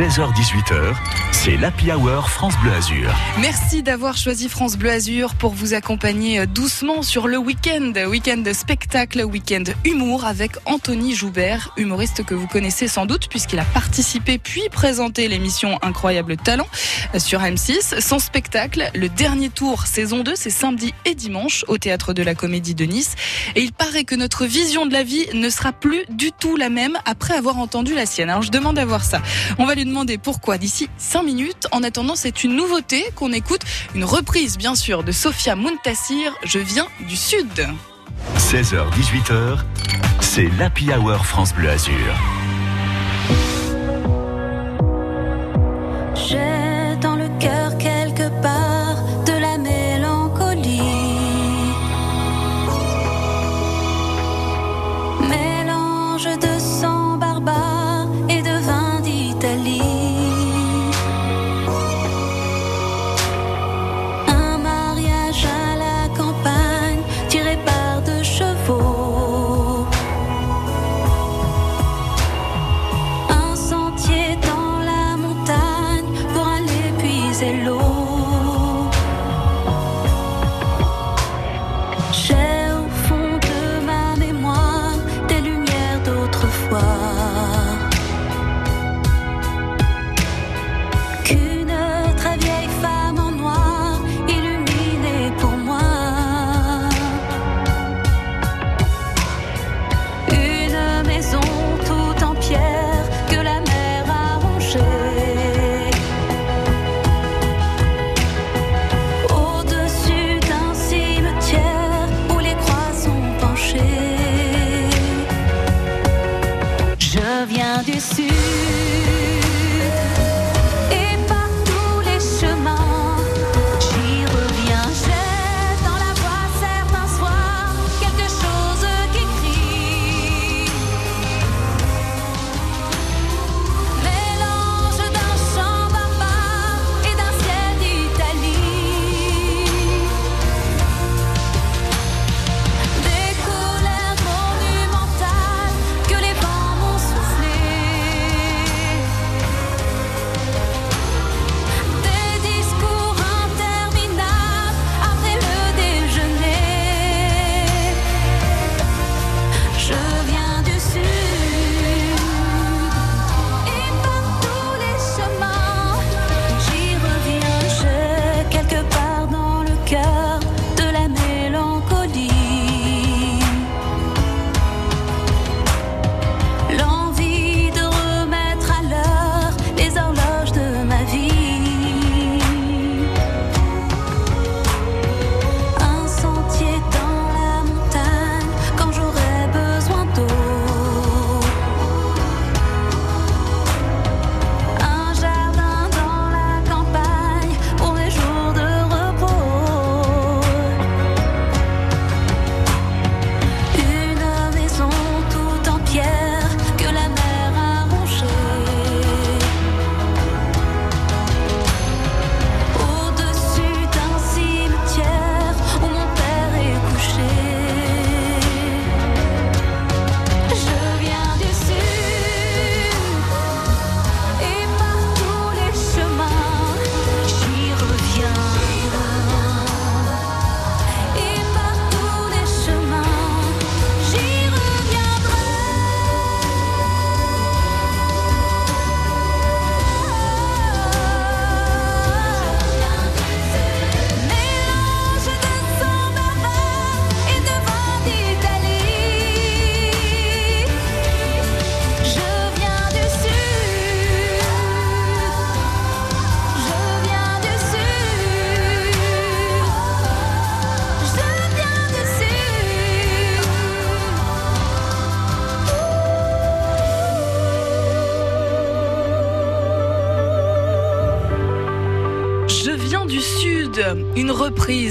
16h-18h, c'est l'Happy Hour France Bleu Azur. Merci d'avoir choisi France Bleu Azur pour vous accompagner doucement sur le week-end. Week-end spectacle, week-end humour avec Anthony Joubert, humoriste que vous connaissez sans doute puisqu'il a participé puis présenté l'émission Incroyable Talent sur M6. Son spectacle, le dernier tour saison 2, c'est samedi et dimanche au Théâtre de la Comédie de Nice. Et il paraît que notre vision de la vie ne sera plus du tout la même après avoir entendu la sienne. Alors je demande à voir ça. On va lui demander pourquoi d'ici 5 minutes. En attendant, c'est une nouveauté qu'on écoute, une reprise bien sûr de Sophia Muntassir, Je viens du Sud. 16h-18h, c'est l'Happy Hour France Bleu Azur.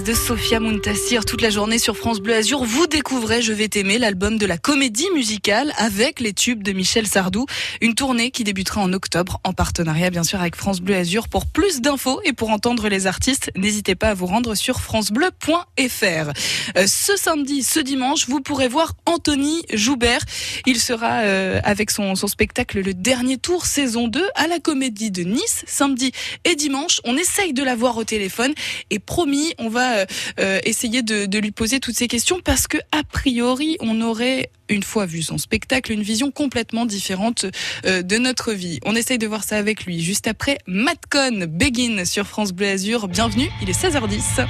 De Sophia Muntassir toute la journée sur France Bleu Azur. Vous découvrez Je vais t'aimer, l'album de la comédie musicale avec les tubes de Michel Sardou. Une tournée qui débutera en octobre en partenariat bien sûr avec France Bleu Azur. Pour plus d'infos et pour entendre les artistes, n'hésitez pas à vous rendre sur francebleu.fr. Euh, ce samedi, ce dimanche, vous pourrez voir Anthony Joubert. Il sera euh, avec son, son spectacle Le Dernier Tour saison 2 à la Comédie de Nice samedi et dimanche. On essaye de la voir au téléphone et promis, on va euh, essayer de, de lui poser toutes ces questions parce que a priori, on aurait une fois vu son spectacle, une vision complètement différente euh, de notre vie. On essaye de voir ça avec lui. Juste après, Matcon Begin sur France Bleu Azur. Bienvenue, il est 16h10.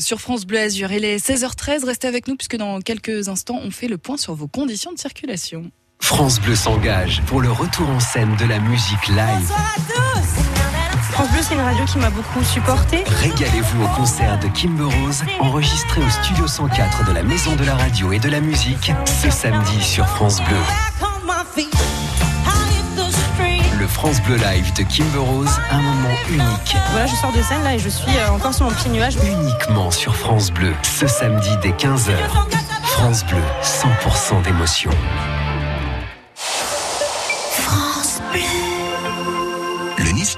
Sur France Bleu Azur. Il est 16h13. Restez avec nous puisque dans quelques instants, on fait le point sur vos conditions de circulation. France Bleu s'engage pour le retour en scène de la musique live. France Bleu, c'est une radio qui m'a beaucoup supporté. Régalez-vous au concert de Kimber Rose, enregistré au Studio 104 de la Maison de la Radio et de la Musique, ce samedi sur France Bleu. France Bleu Live de Kimber Rose, un moment unique, Voilà, je sors de scène là et je suis euh, encore sur mon petit nuage. uniquement sur France Bleu, ce samedi dès 15h. France Bleu, 100% d'émotion. France Bleu.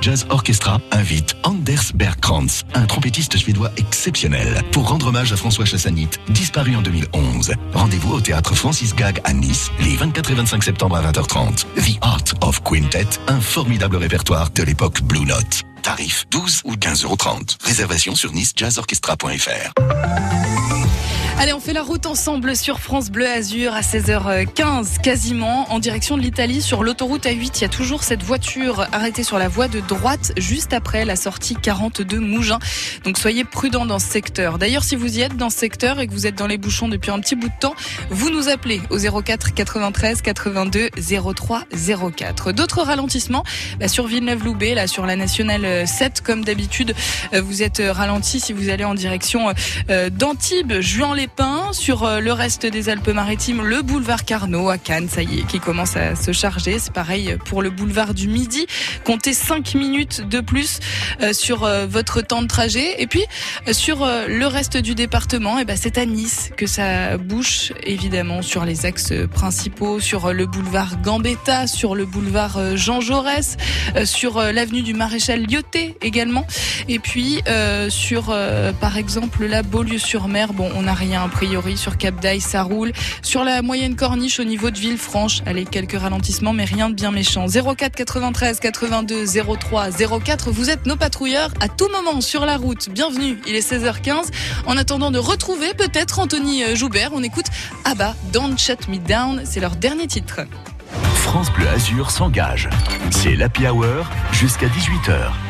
Jazz Orchestra invite Anders Bergkrantz, un trompettiste suédois exceptionnel, pour rendre hommage à François Chassanit, disparu en 2011. Rendez-vous au théâtre Francis Gag à Nice, les 24 et 25 septembre à 20h30. The Art of Quintet, un formidable répertoire de l'époque Blue Note. Tarif 12 ou 15,30 euros. Réservation sur nicejazzorchestra.fr. Allez, on fait la route ensemble sur France Bleu Azur à 16h15 quasiment en direction de l'Italie sur l'autoroute A8. Il y a toujours cette voiture arrêtée sur la voie de droite juste après la sortie 42 Mougins. Donc soyez prudents dans ce secteur. D'ailleurs, si vous y êtes dans ce secteur et que vous êtes dans les bouchons depuis un petit bout de temps, vous nous appelez au 04 93 82 03 04. D'autres ralentissements bah, sur Villeneuve-Loubet, là sur la nationale 7 comme d'habitude, euh, vous êtes ralenti si vous allez en direction euh, d'Antibes, Sur euh, le reste des Alpes-Maritimes, le boulevard Carnot à Cannes, ça y est, qui commence à se charger. C'est pareil pour le boulevard du Midi. Comptez 5 minutes de plus euh, sur euh, votre temps de trajet. Et puis, sur le reste du département, et ben, c'est à Nice que ça bouche, évidemment, sur les axes principaux, sur le boulevard Gambetta, sur le boulevard Jean Jaurès, sur l'avenue du Maréchal Lyoté également. Et puis, sur, par exemple, la Beaulieu-sur-Mer, bon, on n'a rien a priori sur Cap d'Aille, ça roule. Sur la moyenne corniche au niveau de Villefranche, allez, quelques ralentissements, mais rien de bien méchant. 04 93 82 03 04, vous êtes nos patrouilleurs à tout moment sur la route. Bienvenue, il est 16h15. En attendant de retrouver peut-être Anthony Joubert, on écoute Abba, Don't Shut Me Down, c'est leur dernier titre. France Bleu Azur s'engage. C'est l'Happy Hour jusqu'à 18h.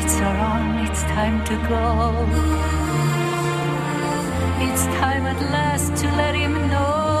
Lights are on, it's time to go. It's time at last to let him know.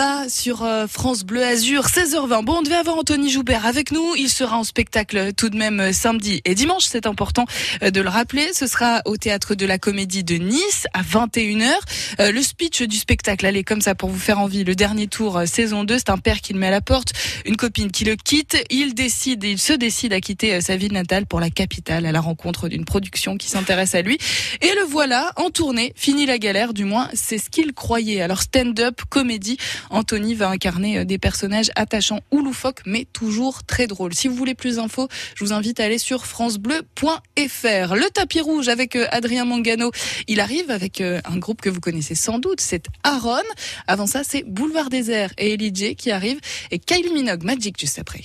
Down, Sur euh, France Bleu Azur, 16h20. Bon, on devait avoir Anthony Joubert avec nous. Il sera en spectacle tout de même euh, samedi et dimanche. C'est important euh, de le rappeler. Ce sera au théâtre de la Comédie de Nice à 21h. Euh, le speech du spectacle, allez, comme ça pour vous faire envie. Le dernier tour, saison 2, c'est un père qui le met à la porte, une copine qui le quitte. Il décide, il se décide à quitter sa ville natale pour la capitale à la rencontre d'une production qui s'intéresse à lui. Et le voilà en tournée. Fini la galère, du moins, c'est ce qu'il croyait. Alors stand-up, comédie, Anthony va incarner euh, des personnages attachants ou loufoques, mais toujours très drôles. Si vous voulez plus d'infos, je vous invite à aller sur francebleu.fr. Le tapis rouge avec euh, Adrien Mangano, il arrive avec euh, un groupe que vous connaissez sans doute, c'est Aaron. Avant ça, c'est Boulevard Désert et Ellie J qui arrive et Kylie Minogue, Magic juste après.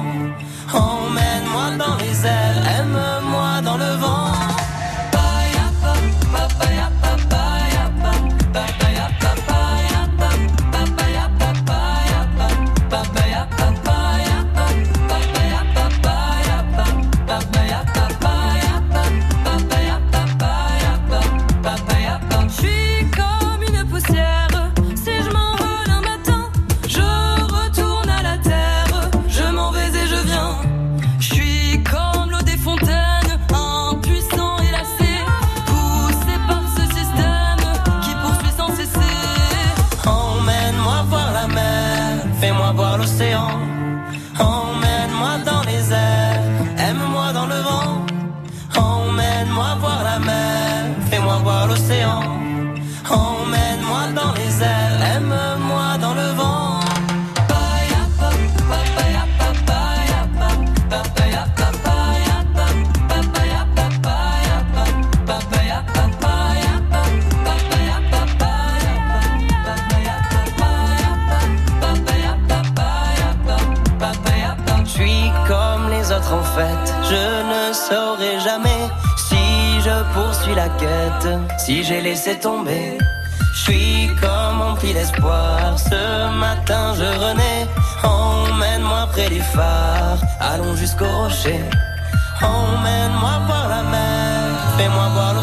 En fait, je ne saurai jamais si je poursuis la quête, si j'ai laissé tomber. Je suis comme empli d'espoir, ce matin je renais. Emmène-moi près du phare, allons jusqu'au rocher. Emmène-moi voir la mer, fais-moi voir l'océan.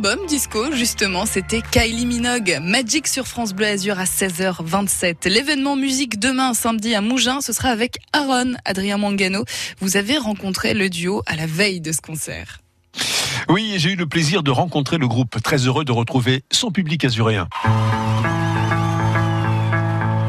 L'album Disco, justement, c'était Kylie Minogue, Magic sur France Bleu Azur à 16h27. L'événement musique demain, samedi à Mougins, ce sera avec Aaron, Adrien Mangano. Vous avez rencontré le duo à la veille de ce concert. Oui, j'ai eu le plaisir de rencontrer le groupe. Très heureux de retrouver son public azuréen.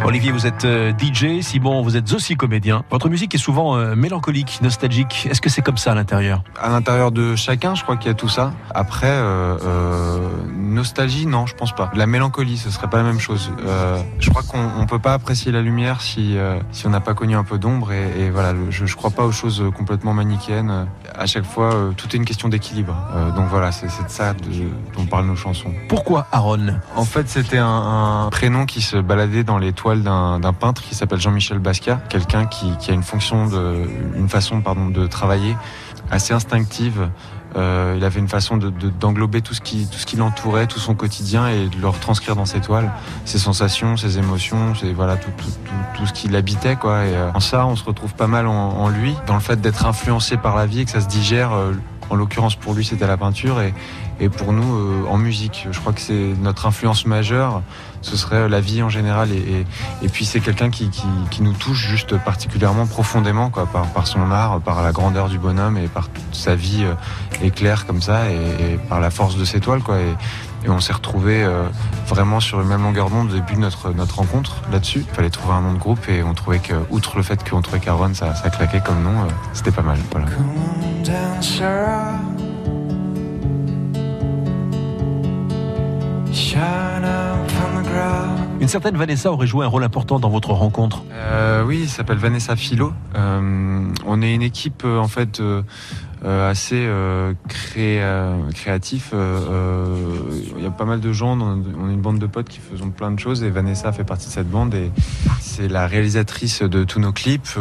Olivier, vous êtes euh, DJ, Simon, vous êtes aussi comédien. Votre musique est souvent euh, mélancolique, nostalgique. Est-ce que c'est comme ça à l'intérieur? À l'intérieur de chacun, je crois qu'il y a tout ça. Après, euh, euh, nostalgie, non, je pense pas. La mélancolie, ce serait pas la même chose. Je crois qu'on on peut pas apprécier la lumière si si on n'a pas connu un peu d'ombre. Et, et voilà, je, je crois pas aux choses complètement manichéennes. À chaque fois, tout est une question d'équilibre. Donc voilà, c'est de ça dont parlent nos chansons. Pourquoi Aaron? En fait, c'était un, un prénom qui se baladait dans les toiles d'un peintre qui s'appelle Jean-Michel Basquiat, quelqu'un qui, a une fonction une façon pardon de travailler assez instinctive. Euh, il avait une façon de- de- d'englober tout ce qui qui l'entourait, tout son quotidien et de le retranscrire dans ses toiles, ses sensations, ses émotions, ses, voilà tout, tout, tout, tout ce qui l'habitait. Et euh, en ça, on se retrouve pas mal en, lui, dans le fait d'être influencé par la vie et que ça se digère. euh, en l'occurrence pour lui c'était la peinture et, et pour nous en musique. Je crois que c'est notre influence majeure, ce serait la vie en général et, et, puis c'est quelqu'un qui, qui, nous touche juste particulièrement profondément quoi, par, par son art, par la grandeur du bonhomme et par toute sa vie euh, éclair comme ça et, par la force de ses toiles quoi. Et, on s'est retrouvé vraiment sur une même longueur d'onde au début de notre, notre rencontre là-dessus. Il fallait trouver un nom de groupe et on trouvait que, outre le fait qu'on trouvait qu'Aaron ça, ça claquait comme nom, euh, c'était pas mal. Une certaine Vanessa aurait joué un rôle important dans votre rencontre. Euh, oui, il s'appelle Vanessa Philo. Euh, on est une équipe euh, en fait assez euh, créatif. Il y a pas mal de gens, on est une bande de potes qui faisons plein de choses et Vanessa fait partie de cette bande et c'est la réalisatrice de tous nos clips.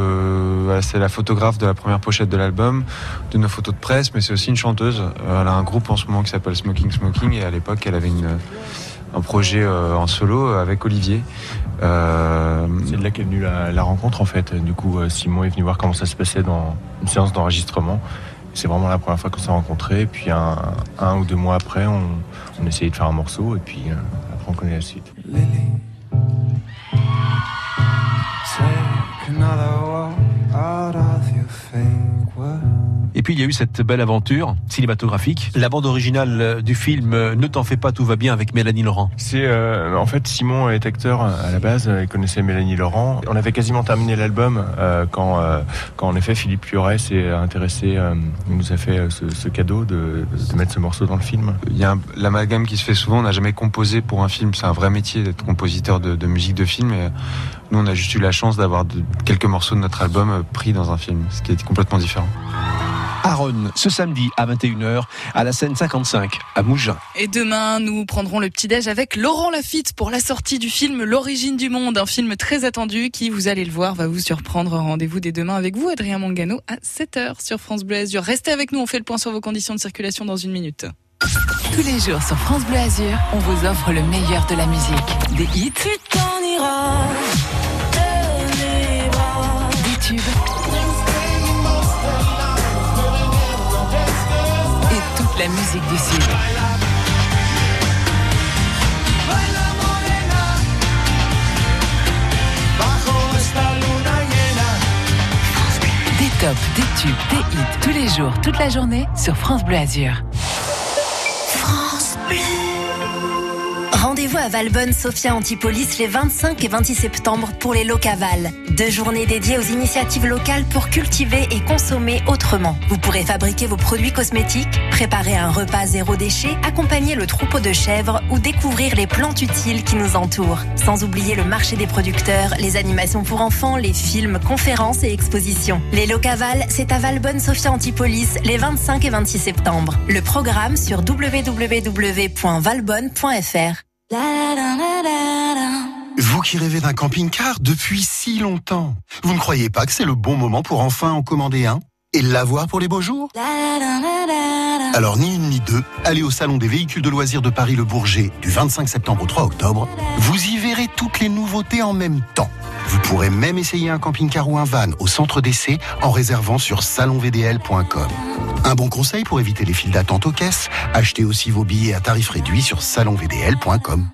C'est la photographe de la première pochette de l'album, de nos photos de presse, mais c'est aussi une chanteuse. Elle a un groupe en ce moment qui s'appelle Smoking Smoking et à l'époque elle avait une un projet euh, en solo avec Olivier. Euh, C'est de là qu'est venue la, la rencontre en fait. Du coup, euh, Simon est venu voir comment ça se passait dans une séance d'enregistrement. C'est vraiment la première fois qu'on s'est rencontrés. Et puis un, un ou deux mois après, on, on essayait de faire un morceau et puis euh, après on connaît la suite. Lily. Take Et puis il y a eu cette belle aventure cinématographique. La bande originale euh, du film euh, Ne t'en fais pas, tout va bien avec Mélanie Laurent. C'est euh, en fait Simon est acteur à la base, il connaissait Mélanie Laurent. On avait quasiment terminé l'album euh, quand euh, quand en effet Philippe Plioret s'est intéressé, euh, il nous a fait ce, ce cadeau de, de mettre ce morceau dans le film. Il y a l'amalgame qui se fait souvent. On n'a jamais composé pour un film. C'est un vrai métier d'être compositeur de, de musique de film. Et nous, on a juste eu la chance d'avoir quelques morceaux de notre album pris dans un film, ce qui est complètement différent. Aaron, ce samedi à 21h à la scène 55 à Mougins. Et demain, nous prendrons le petit-déj avec Laurent Lafitte pour la sortie du film L'origine du monde, un film très attendu qui, vous allez le voir, va vous surprendre. Rendez-vous dès demain avec vous, Adrien Mangano, à 7h sur France Bleu Azur. Restez avec nous, on fait le point sur vos conditions de circulation dans une minute. Tous les jours sur France Bleu Azur, on vous offre le meilleur de la musique. Des hits, Tu t'en iras la musique du Sud. Des tops, des tubes, des hits tous les jours, toute la journée sur France Bleu Azur. Rendez-vous à Valbonne, Sophia Antipolis les 25 et 26 septembre pour les Locavales. Deux journées dédiées aux initiatives locales pour cultiver et consommer autrement. Vous pourrez fabriquer vos produits cosmétiques, préparer un repas zéro déchet, accompagner le troupeau de chèvres ou découvrir les plantes utiles qui nous entourent. Sans oublier le marché des producteurs, les animations pour enfants, les films, conférences et expositions. Les Locavales, c'est à Valbonne, Sophia Antipolis les 25 et 26 septembre. Le programme sur www.valbonne.fr. Vous qui rêvez d'un camping-car depuis si longtemps, vous ne croyez pas que c'est le bon moment pour enfin en commander un? Et l'avoir pour les beaux jours? Alors ni une ni deux, allez au Salon des véhicules de loisirs de Paris Le Bourget du 25 septembre au 3 octobre. Vous y verrez toutes les nouveautés en même temps. Vous pourrez même essayer un camping-car ou un van au centre d'essai en réservant sur salonvdl.com. Un bon conseil pour éviter les files d'attente aux caisses, achetez aussi vos billets à tarif réduit sur salonvdl.com.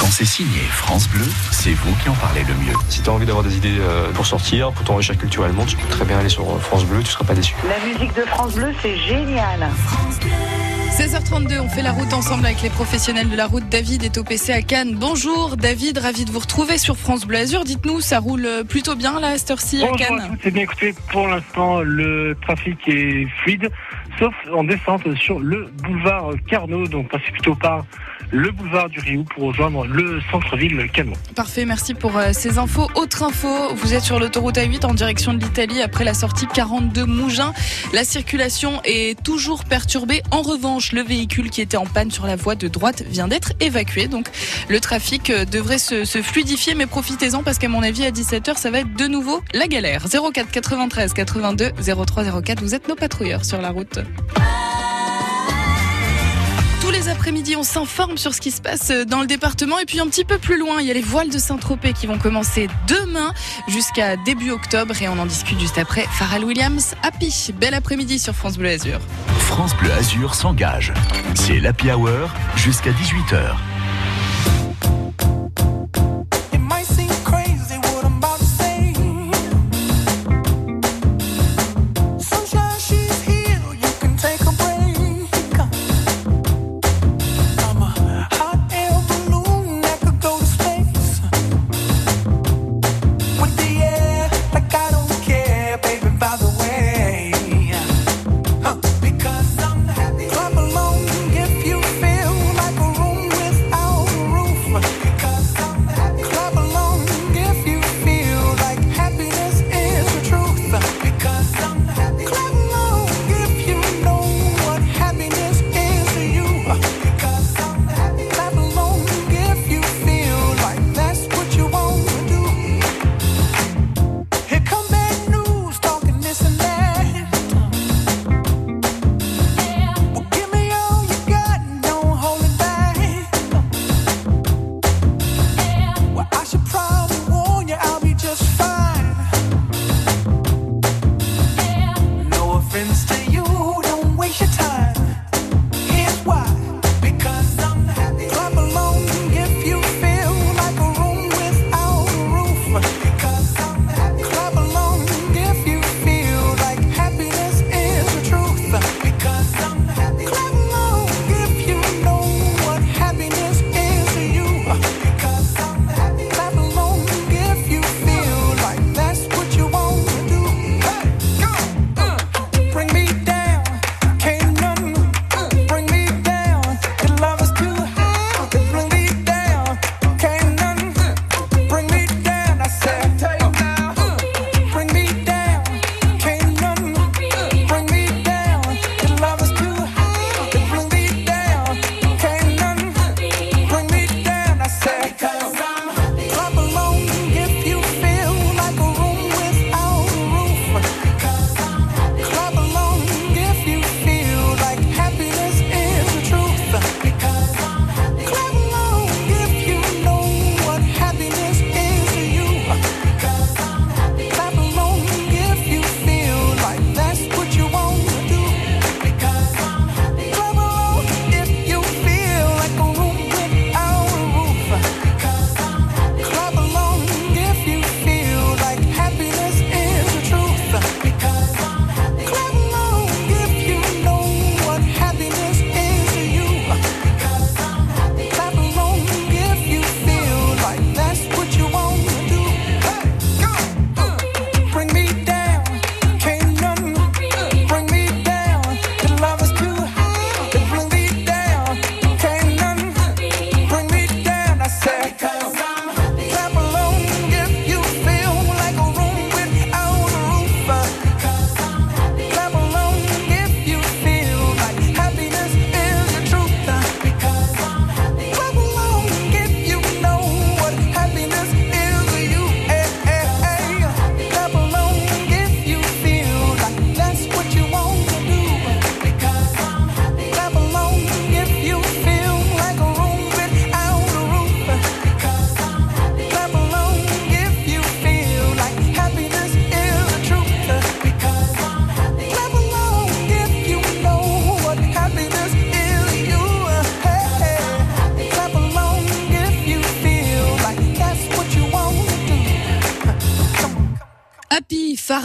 Quand c'est signé France Bleu, c'est vous qui en parlez le mieux. Si tu as envie d'avoir des idées euh, pour sortir, pour t'enrichir culturellement, tu peux très bien aller sur France Bleu, tu seras pas déçu. La musique de France Bleu, c'est génial. 16h32, on fait la route ensemble avec les professionnels de la route. David est au PC à Cannes. Bonjour David, ravi de vous retrouver sur France Bleu Azur. Dites-nous, ça roule plutôt bien là à cette heure-ci à Cannes tous. Eh bien, écoutez, pour l'instant, le trafic est fluide, sauf en descente sur le boulevard Carnot. Donc, passez plutôt par le boulevard du Rio pour rejoindre le centre-ville Cano. Parfait, merci pour euh, ces infos. Autre info, vous êtes sur l'autoroute A8 en direction de l'Italie après la sortie 42 Mougins. La circulation est toujours perturbée. En revanche, le véhicule qui était en panne sur la voie de droite vient d'être évacué. Donc le trafic euh, devrait se, se fluidifier, mais profitez-en parce qu'à mon avis, à 17h, ça va être de nouveau la galère. 04 93 82 03 04, vous êtes nos patrouilleurs sur la route. Tous les après-midi, on s'informe sur ce qui se passe dans le département. Et puis un petit peu plus loin, il y a les voiles de Saint-Tropez qui vont commencer demain jusqu'à début octobre. Et on en discute juste après. Pharrell Williams, Happy. Bel après-midi sur France Bleu Azur. France Bleu Azur s'engage. C'est l'Happy Hour jusqu'à 18h.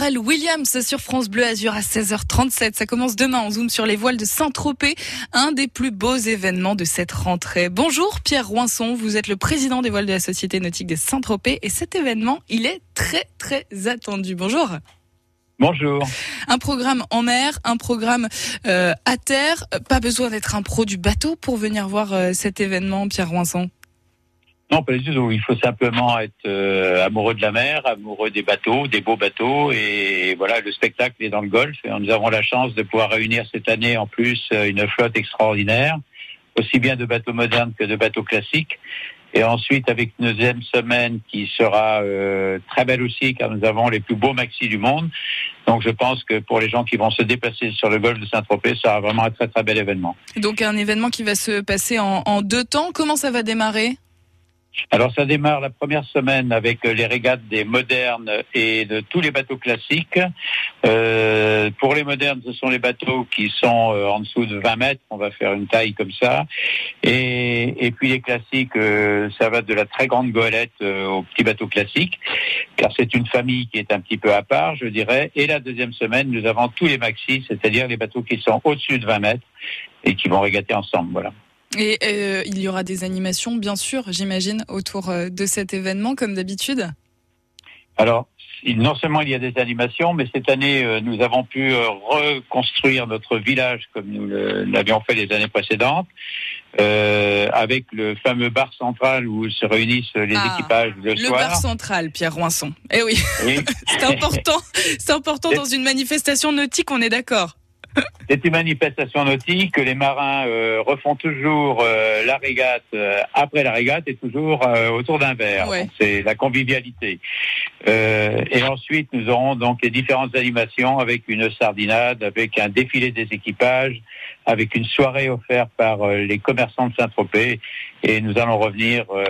Pharrell Williams sur France Bleu Azur à 16h37. Ça commence demain. On zoom sur les voiles de Saint-Tropez, un des plus beaux événements de cette rentrée. Bonjour Pierre Roinson, vous êtes le président des voiles de la Société Nautique de Saint-Tropez et cet événement, il est très très attendu. Bonjour. Bonjour. Un programme en mer, un programme euh, à terre. Pas besoin d'être un pro du bateau pour venir voir euh, cet événement, Pierre Roinson. Non, pas du tout. Il faut simplement être euh, amoureux de la mer, amoureux des bateaux, des beaux bateaux. Et voilà, le spectacle est dans le golfe. Et nous avons la chance de pouvoir réunir cette année en plus euh, une flotte extraordinaire, aussi bien de bateaux modernes que de bateaux classiques. Et ensuite, avec une deuxième semaine qui sera euh, très belle aussi, car nous avons les plus beaux maxis du monde. Donc, je pense que pour les gens qui vont se déplacer sur le golfe de Saint-Tropez, ça sera vraiment un très très bel événement. Donc un événement qui va se passer en, en deux temps. Comment ça va démarrer? Alors ça démarre la première semaine avec euh, les régates des modernes et de tous les bateaux classiques. Euh, pour les modernes, ce sont les bateaux qui sont euh, en dessous de 20 mètres. On va faire une taille comme ça. Et, et puis les classiques, euh, ça va de la très grande goélette euh, au petit bateau classique, car c'est une famille qui est un petit peu à part, je dirais. Et la deuxième semaine, nous avons tous les maxis, c'est-à-dire les bateaux qui sont au-dessus de 20 mètres et qui vont régater ensemble. Voilà. Et euh, il y aura des animations, bien sûr, j'imagine, autour euh, de cet événement, comme d'habitude. Alors, non seulement il y a des animations, mais cette année, euh, nous avons pu euh, reconstruire notre village comme nous le- l'avions fait les années précédentes, euh, avec le fameux bar central où se réunissent les Ah, équipages le, Le soir. bar central, Pierre Roinson. Eh oui, Oui. c'est important. C'est important dans une manifestation nautique, on est d'accord. C'est une manifestation nautique que les marins euh, refont toujours euh, la régate euh, après la régate et toujours euh, autour d'un verre. Ouais. C'est la convivialité. Euh, et ensuite, nous aurons donc les différentes animations avec une sardinade, avec un défilé des équipages, avec une soirée offerte par euh, les commerçants de Saint-Tropez. Et nous allons revenir euh,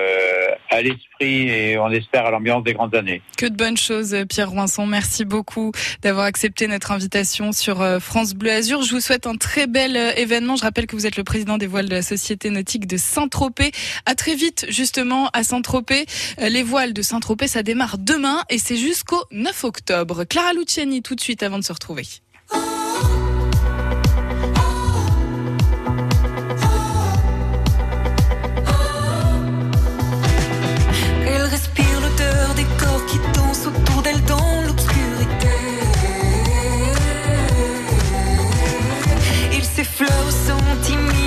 à l'esprit et on espère à l'ambiance des grandes années. Que de bonnes choses, Pierre Roinson. Merci beaucoup d'avoir accepté notre invitation sur euh, France Bleu Azur. Je vous souhaite un très bel euh, événement. Je rappelle que vous êtes le président des voiles de la Société nautique de Saint-Tropez. À très vite, justement, à Saint-Tropez. Euh, Les voiles de Saint-Tropez, ça démarre demain et c'est jusqu'au 9 octobre. Clara Luciani, tout de suite avant de se retrouver. Il s'effleure sans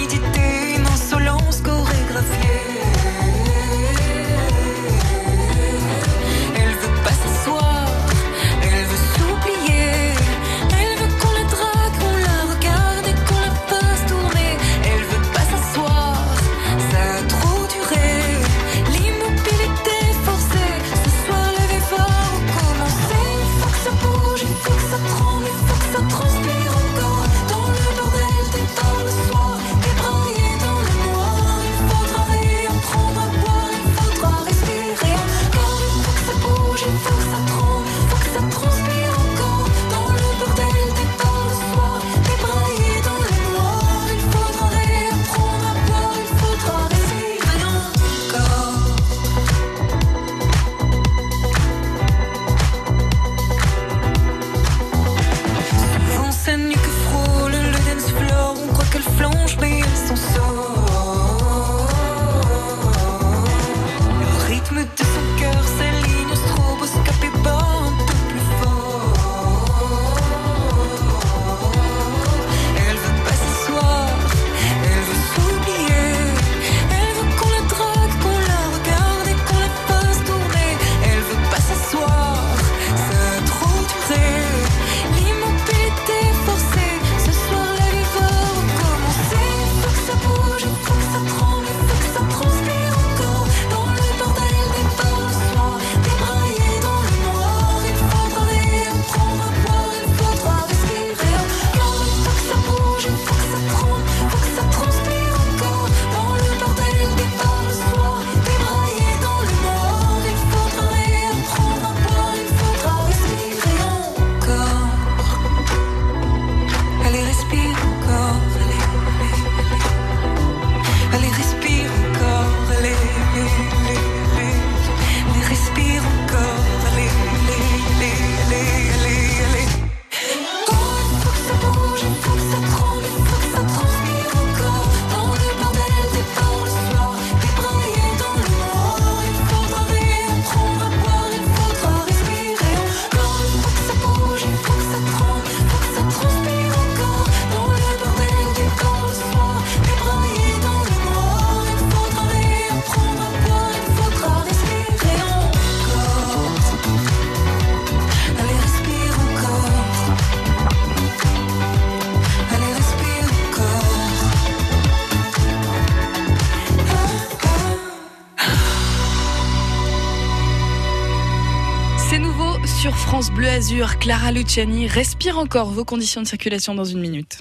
Clara Luciani respire encore vos conditions de circulation dans une minute.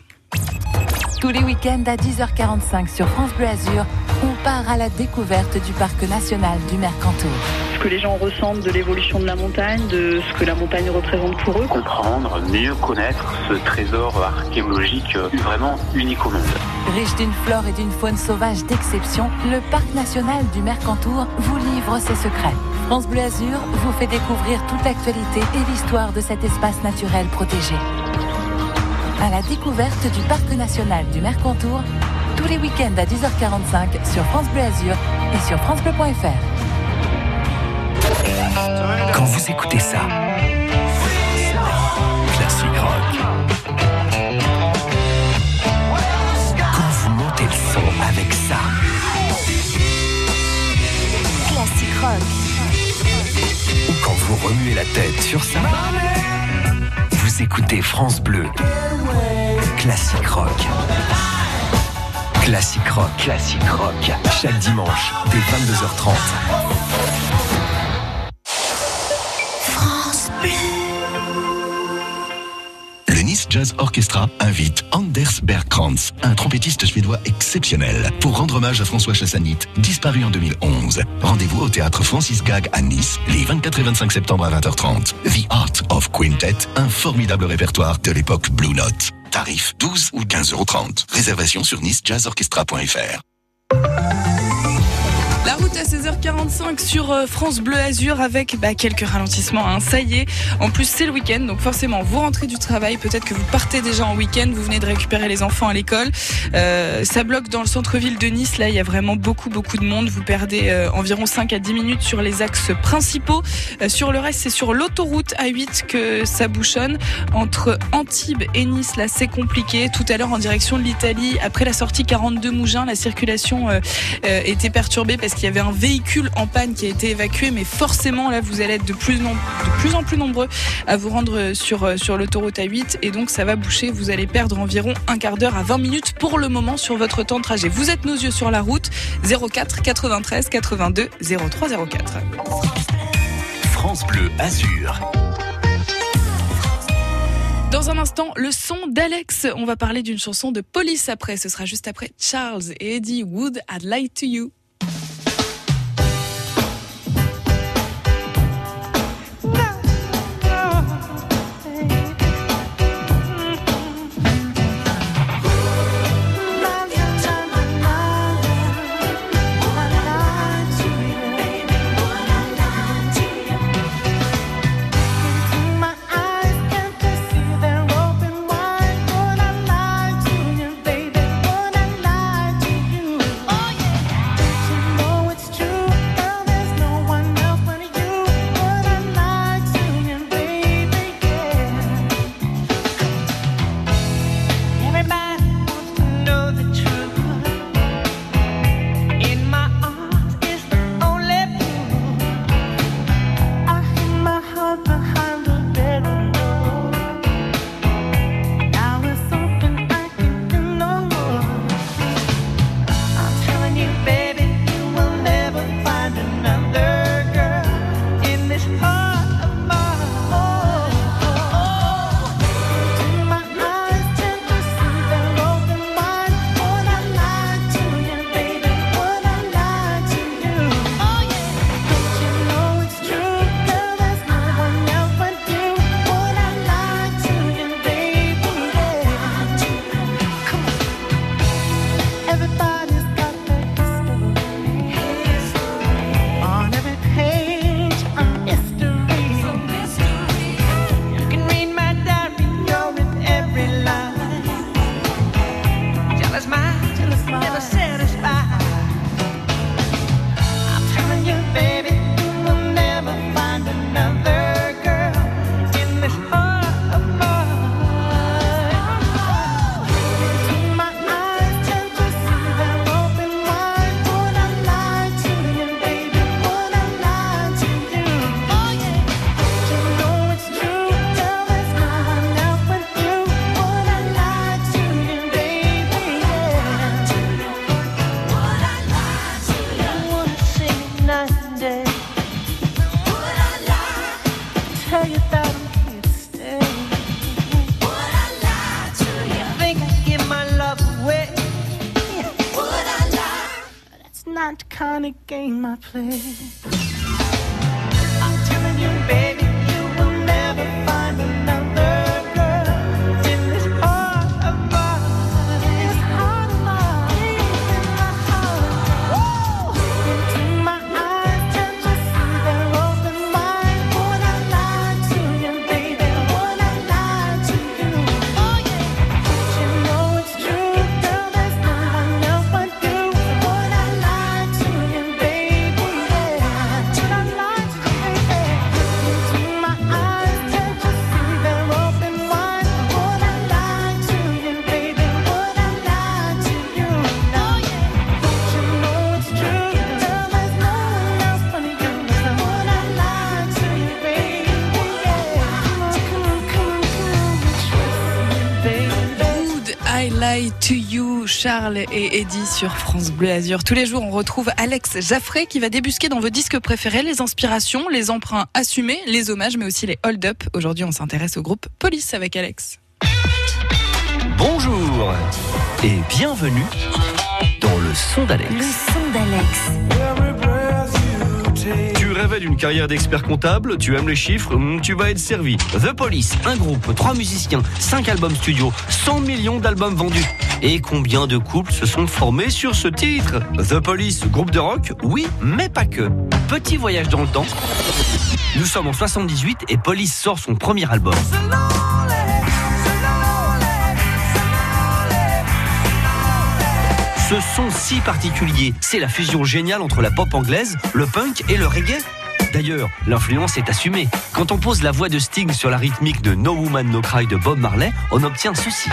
Tous les week-ends à 10h45 sur France Bleu Azur, on part à la découverte du parc national du Mercantour. Ce que les gens ressentent de l'évolution de la montagne, de ce que la montagne représente pour eux. comprendre, mieux connaître ce trésor archéologique vraiment unique au monde. Riche d'une flore et d'une faune sauvage d'exception, le parc national du Mercantour vous livre ses secrets. France Bleu Azur vous fait découvrir toute l'actualité et l'histoire de cet espace naturel protégé. À la découverte du parc national du Mercantour, tous les week-ends à 10h45 sur France Bleu Azur et sur francebleu.fr. Quand vous écoutez ça, classique rock. Vous remuez la tête sur ça, vous écoutez France Bleu. Classique rock. Classique rock. Classique rock. Chaque dimanche, dès 22h30. Jazz Orchestra invite Anders Bergkrantz, un trompettiste suédois exceptionnel, pour rendre hommage à François Chassanit, disparu en 2011. Rendez-vous au théâtre Francis Gag à Nice, les 24 et 25 septembre à 20h30. The Art of Quintet, un formidable répertoire de l'époque Blue Note. Tarif 12 ou 15,30 euros. Réservation sur nicejazzorchestra.fr. La route à 16h45 sur euh, France Bleu Azur avec bah, quelques ralentissements. hein. Ça y est, en plus c'est le week-end, donc forcément vous rentrez du travail, peut-être que vous partez déjà en week-end, vous venez de récupérer les enfants à l'école. Euh, ça bloque dans le centre-ville de Nice, là il y a vraiment beaucoup beaucoup de monde. Vous perdez euh, environ 5 à 10 minutes sur les axes principaux. Euh, sur le reste, c'est sur l'autoroute A8 que ça bouchonne. Entre Antibes et Nice, là c'est compliqué. Tout à l'heure en direction de l'Italie, après la sortie 42 Mougins, la circulation euh, euh, était perturbée parce qu'il y avait un véhicule en panne qui a été évacué, mais forcément là vous allez être de plus, nom- de plus en plus nombreux à vous rendre sur, euh, sur l'autoroute A8 et donc ça va boucher, vous allez perdre environ un quart d'heure à 20 minutes pour le moment sur votre temps de trajet. Vous êtes nos yeux sur la route 04 93 82 03 04. France Bleu Azur. Dans un instant, le son d'Alex. On va parler d'une chanson de police après. Ce sera juste après Charles et Eddie Wood, I'd Lie to You. Of game Charles et Eddie sur France Bleu Azur. Tous les jours, on retrouve Alex Jaffré qui va débusquer dans vos disques préférés les inspirations, les emprunts assumés, les hommages, mais aussi les hold-up. Aujourd'hui, on s'intéresse au groupe Police avec Alex. Bonjour et bienvenue dans le son d'Alex. Le son d'Alex. Rêvais d'une carrière d'expert comptable, tu aimes les chiffres, hmm, tu vas être servi. The Police, un groupe, trois musiciens, cinq albums studio, 100 millions d'albums vendus. Et combien de couples se sont formés sur ce titre? The Police, groupe de rock, oui, mais pas que. Petit voyage dans le temps. Nous sommes en 78 et Police sort son premier album. Ce son si particulier, c'est la fusion géniale entre la pop anglaise, le punk et le reggae. D'ailleurs, l'influence est assumée. Quand on pose la voix de Sting sur la rythmique de No Woman No Cry de Bob Marley, on obtient ceci.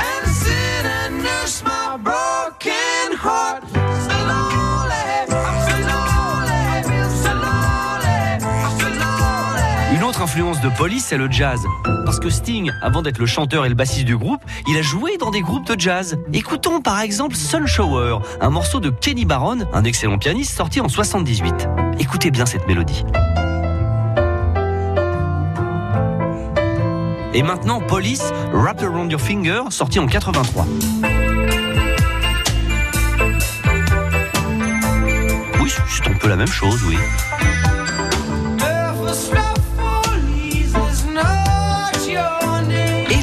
Autre influence de Police, c'est le jazz. Parce que Sting, avant d'être le chanteur et le bassiste du groupe, il a joué dans des groupes de jazz. Écoutons par exemple Sun Shower, un morceau de Kenny Barron, un excellent pianiste sorti en 78. Écoutez bien cette mélodie. Et maintenant, Police, Wrapped Around Your Finger, sorti en 83. Oui, c'est un peu la même chose, oui.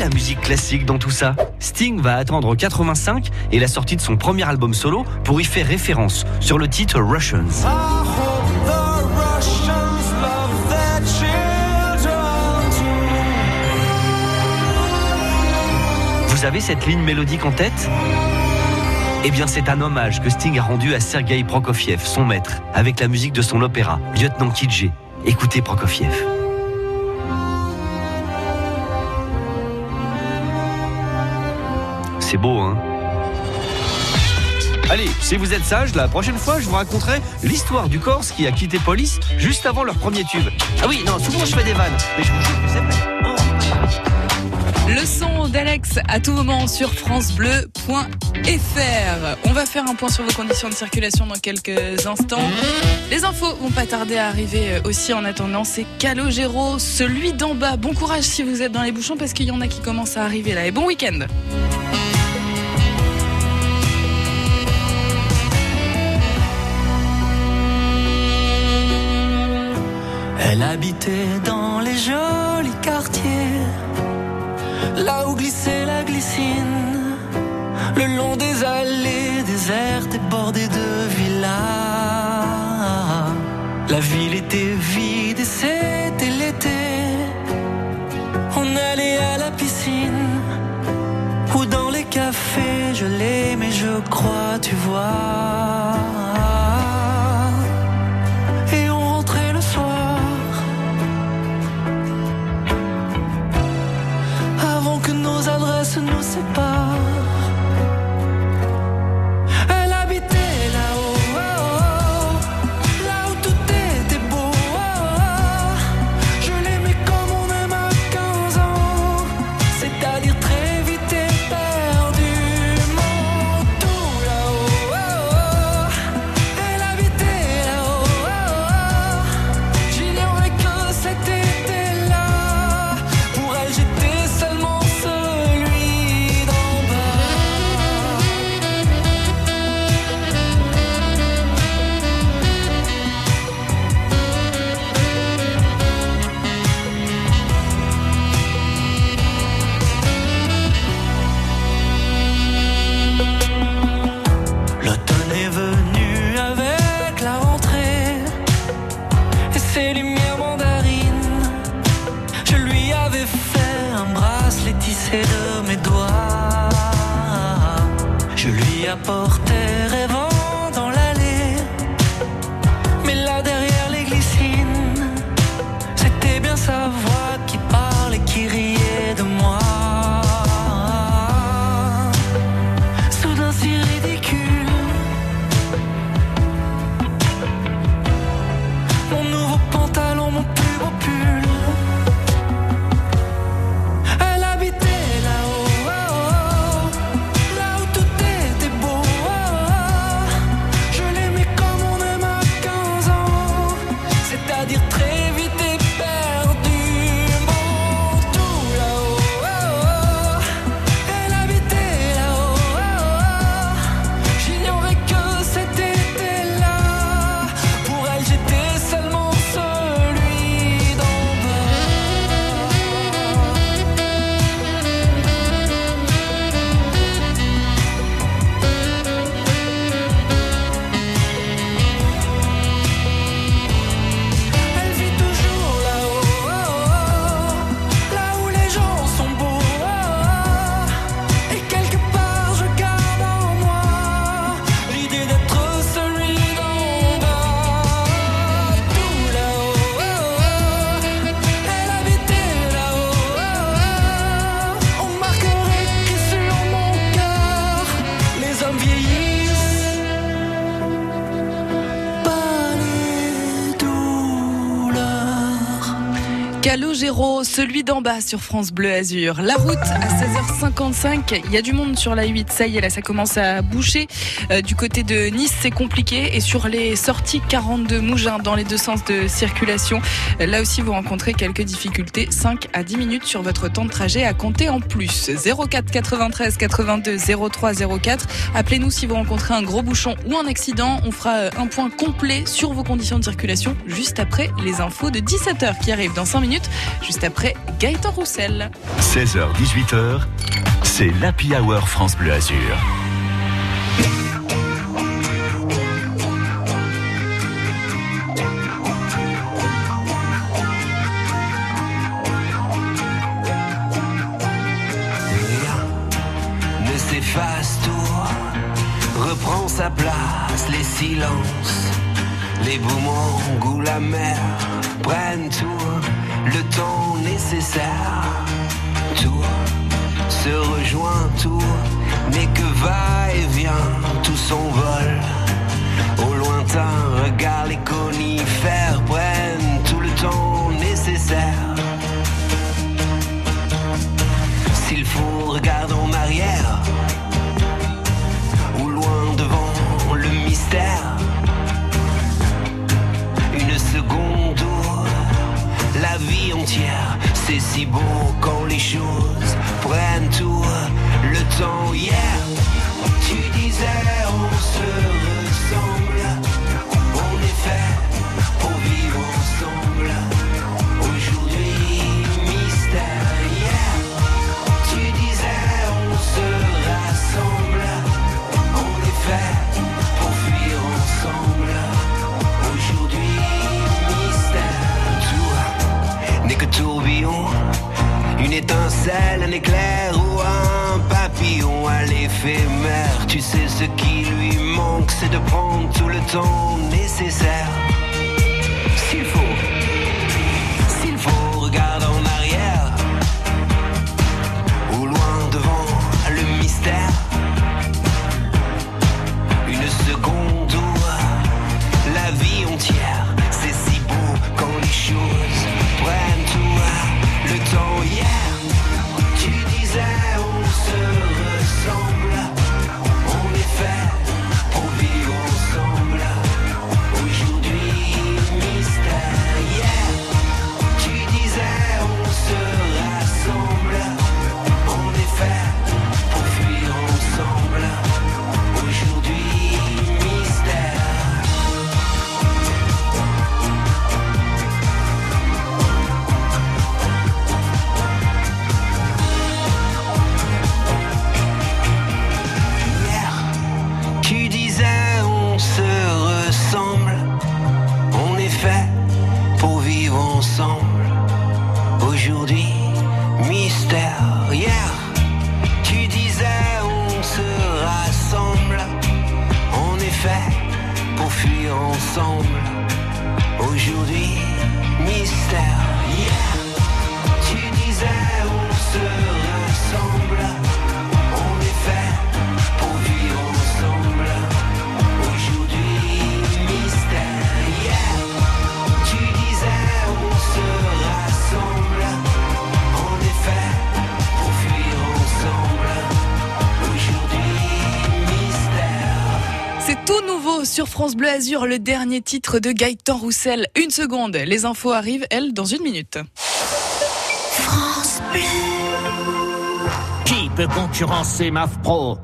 La musique classique dans tout ça Sting va attendre 85 et la sortie de son premier album solo pour y faire référence sur le titre Russians. Vous avez cette ligne mélodique en tête? Eh bien, c'est un hommage que Sting a rendu à Sergei Prokofiev, son maître, avec la musique de son opéra, Lieutenant Kidje. Écoutez Prokofiev. C'est beau, hein Allez, si vous êtes sage, la prochaine fois, je vous raconterai l'histoire du Corse qui a quitté Police juste avant leur premier tube. Ah oui, non, souvent je fais des vannes, mais je vous jure que c'est vrai. Le son d'Alex à tout moment sur francebleu.fr. On va faire un point sur vos conditions de circulation dans quelques instants. Les infos vont pas tarder à arriver aussi en attendant. C'est Calogero, celui d'en bas. Bon courage si vous êtes dans les bouchons parce qu'il y en a qui commencent à arriver là. Et bon week-end. Elle habitait dans les jolis quartiers, là où glissait la glycine, le long des allées désertes et bordées de villas. La ville était vide et c'était l'été. On allait à la piscine ou dans les cafés, je l'aimais, je crois, tu vois. Adresses nous Ya Calogero, celui d'en bas sur France Bleu Azur. La route à 16h55, il y a du monde sur la 8, ça y est, là ça commence à boucher. Euh, du côté de Nice, c'est compliqué. Et sur les sorties 42 Mougins dans les deux sens de circulation, euh, là aussi vous rencontrez quelques difficultés. 5 à 10 minutes sur votre temps de trajet à compter en plus. 04 93 82 03 04. Appelez-nous si vous rencontrez un gros bouchon ou un accident. On fera euh, un point complet sur vos conditions de circulation juste après les infos de 17h qui arrivent dans 5 minutes, juste après Gaëtan Roussel. 16h-18h, c'est l'Happy Hour France Bleu Azur. ne s'efface tout, reprend sa place, les silences, les mots ou la mer prennent tout, le temps nécessaire, tout se rejoint, tout n'est que va-et-vient, tout s'envole. Au lointain, regarde les conifères prennent tout le temps nécessaire. S'il faut, regarde en arrière ou loin devant le mystère. Une seconde c'est si beau quand les choses prennent tout le temps. Hier, tu disais on se étincelle, un éclair ou un papillon à l'éphémère. Tu sais ce qui lui manque, c'est de prendre tout le temps nécessaire. Pour fuir ensemble. Aujourd'hui, mystère. Nouveau sur France Bleu Azur, le dernier titre de Gaëtan Roussel. Une seconde, les infos arrivent, elles, dans une minute. France Qui peut concurrencer MAF Pro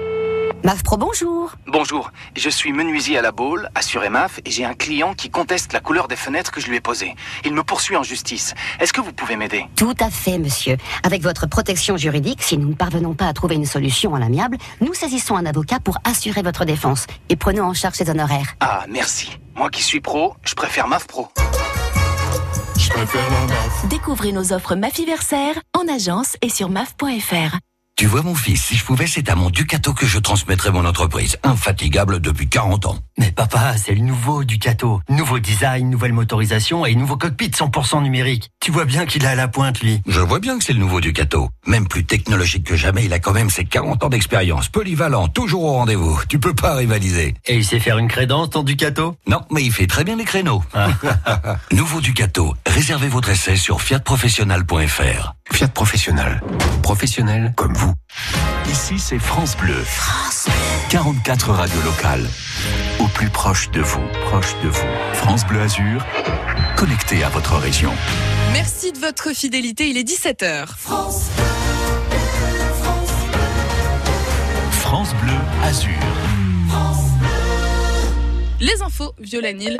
MAF Pro, bonjour. Bonjour, je suis menuisier à la Baule, assuré MAF, et j'ai un client qui conteste la couleur des fenêtres que je lui ai posées. Il me poursuit en justice. Est-ce que vous pouvez m'aider? Tout à fait, monsieur. Avec votre protection juridique, si nous ne parvenons pas à trouver une solution à l'amiable, nous saisissons un avocat pour assurer votre défense et prenons en charge ses honoraires. Ah, merci. Moi qui suis pro, je préfère MAF Pro. Je préfère la MAF. Découvrez nos offres Mafiversaire en agence et sur maf.fr. Tu vois mon fils, si je pouvais, c'est à mon Ducato que je transmettrais mon entreprise. Infatigable depuis 40 ans. Mais papa, c'est le nouveau Ducato. Nouveau design, nouvelle motorisation et nouveau cockpit 100% numérique. Tu vois bien qu'il est à la pointe, lui. Je vois bien que c'est le nouveau Ducato. Même plus technologique que jamais, il a quand même ses 40 ans d'expérience. Polyvalent, toujours au rendez-vous. Tu peux pas rivaliser. Et il sait faire une crédence, ton Ducato? Non, mais il fait très bien les créneaux. nouveau Ducato. Réservez votre essai sur fiatprofessionnel.fr. Fiat Professionnel. Professionnel comme vous. Ici, c'est France Bleu. 44 radios locales. Au plus proche de vous. Proche de vous. France Bleu Azur. Connecté à votre région. Merci de votre fidélité, il est 17h. France Bleu Azur. Les infos, Violanil.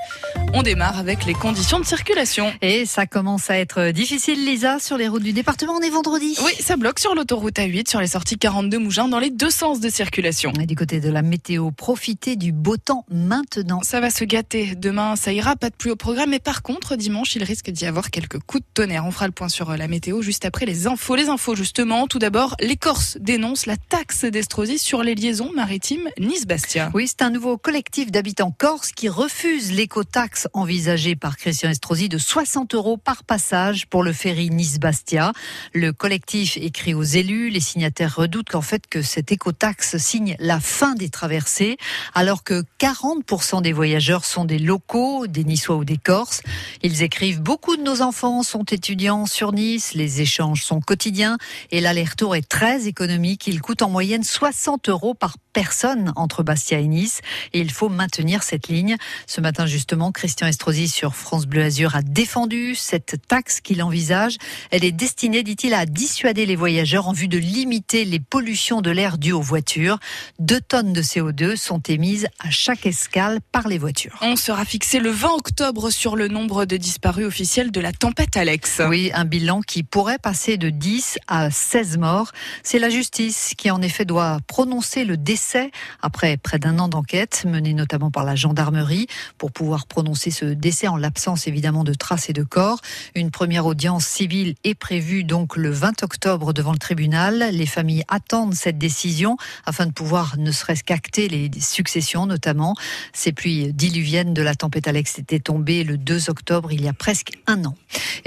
On démarre avec les conditions de circulation. Et ça commence à être difficile, Lisa, sur les routes du département. On est vendredi. Oui, ça bloque sur l'autoroute A8, sur les sorties 42 Mougins, dans les deux sens de circulation. Et du côté de la météo, profitez du beau temps maintenant. Ça va se gâter. Demain, ça ira, pas de pluie au programme. Mais par contre, dimanche, il risque d'y avoir quelques coups de tonnerre. On fera le point sur euh, la météo juste après les infos. Les infos, justement. Tout d'abord, les Corses dénoncent la taxe d'Estrosie sur les liaisons maritimes Nice-Bastia. Oui, c'est un nouveau collectif d'habitants corses qui refuse l'écotaxe envisagée par Christian Estrosi de 60 euros par passage pour le ferry Nice-Bastia. Le collectif écrit aux élus. Les signataires redoutent qu'en fait que cette écotaxe signe la fin des traversées, alors que 40% des voyageurs sont des locaux, des Niçois ou des Corses. Ils écrivent beaucoup de nos enfants sont étudiants sur Nice. Les échanges sont quotidiens et l'aller-retour est très économique. Il coûte en moyenne 60 euros par personne entre Bastia et Nice. Il faut maintenir cette ligne. Ce matin, justement, Christian Estrosi sur France Bleu Azur a défendu cette taxe qu'il envisage. Elle est destinée, dit-il, à dissuader les voyageurs en vue de limiter les pollutions de l'air dues aux voitures. Deux tonnes de CO2 sont émises à chaque escale par les voitures. On sera fixé le 20 octobre sur le nombre de disparus officiels de la tempête Alex. Oui, un bilan qui pourrait passer de 10 à 16 morts. C'est la justice qui, en effet, doit prononcer le décès après près d'un an d'enquête menée notamment par la gendarmerie pour pouvoir prononcer ce décès en l'absence évidemment de traces et de corps. Une première audience civile est prévue donc le 20 octobre devant le tribunal. Les familles attendent cette décision afin de pouvoir ne serait-ce qu'acter les successions notamment. Ces pluies diluviennes de la tempête Alex étaient tombées le 2 octobre il y a presque un an.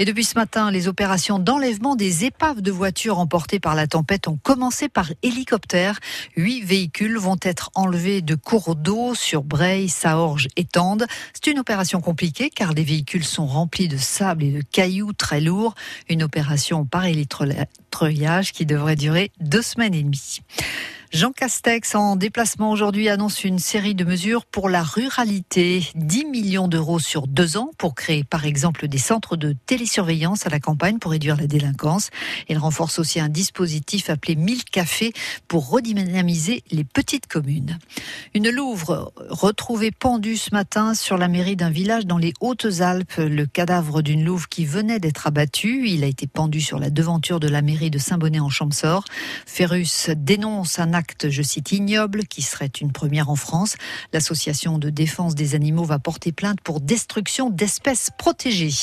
Et depuis ce matin, les opérations d'enlèvement des épaves de voitures emportées par la tempête ont commencé par hélicoptère. Huit véhicules vont être enlevés de cours d'eau sur Breil, Saorge et Tende. C'est une opération compliquée car les véhicules sont remplis de sable et de cailloux très lourds. Une opération par électroyage qui devrait durer deux semaines et demie. Jean Castex, en déplacement aujourd'hui, annonce une série de mesures pour la ruralité. 10 millions d'euros sur deux ans pour créer, par exemple, des centres de télésurveillance à la campagne pour réduire la délinquance. Il renforce aussi un dispositif appelé 1000 cafés pour redynamiser les petites communes. Une Louvre retrouvée pendue ce matin sur la mairie d'un village dans les Hautes-Alpes. Le cadavre d'une Louve qui venait d'être abattue. Il a été pendu sur la devanture de la mairie de Saint-Bonnet en Champsaur. Ferrus dénonce un acte, je cite, ignoble, qui serait une première en France. L'association de défense des animaux va porter plainte pour destruction d'espèces protégées.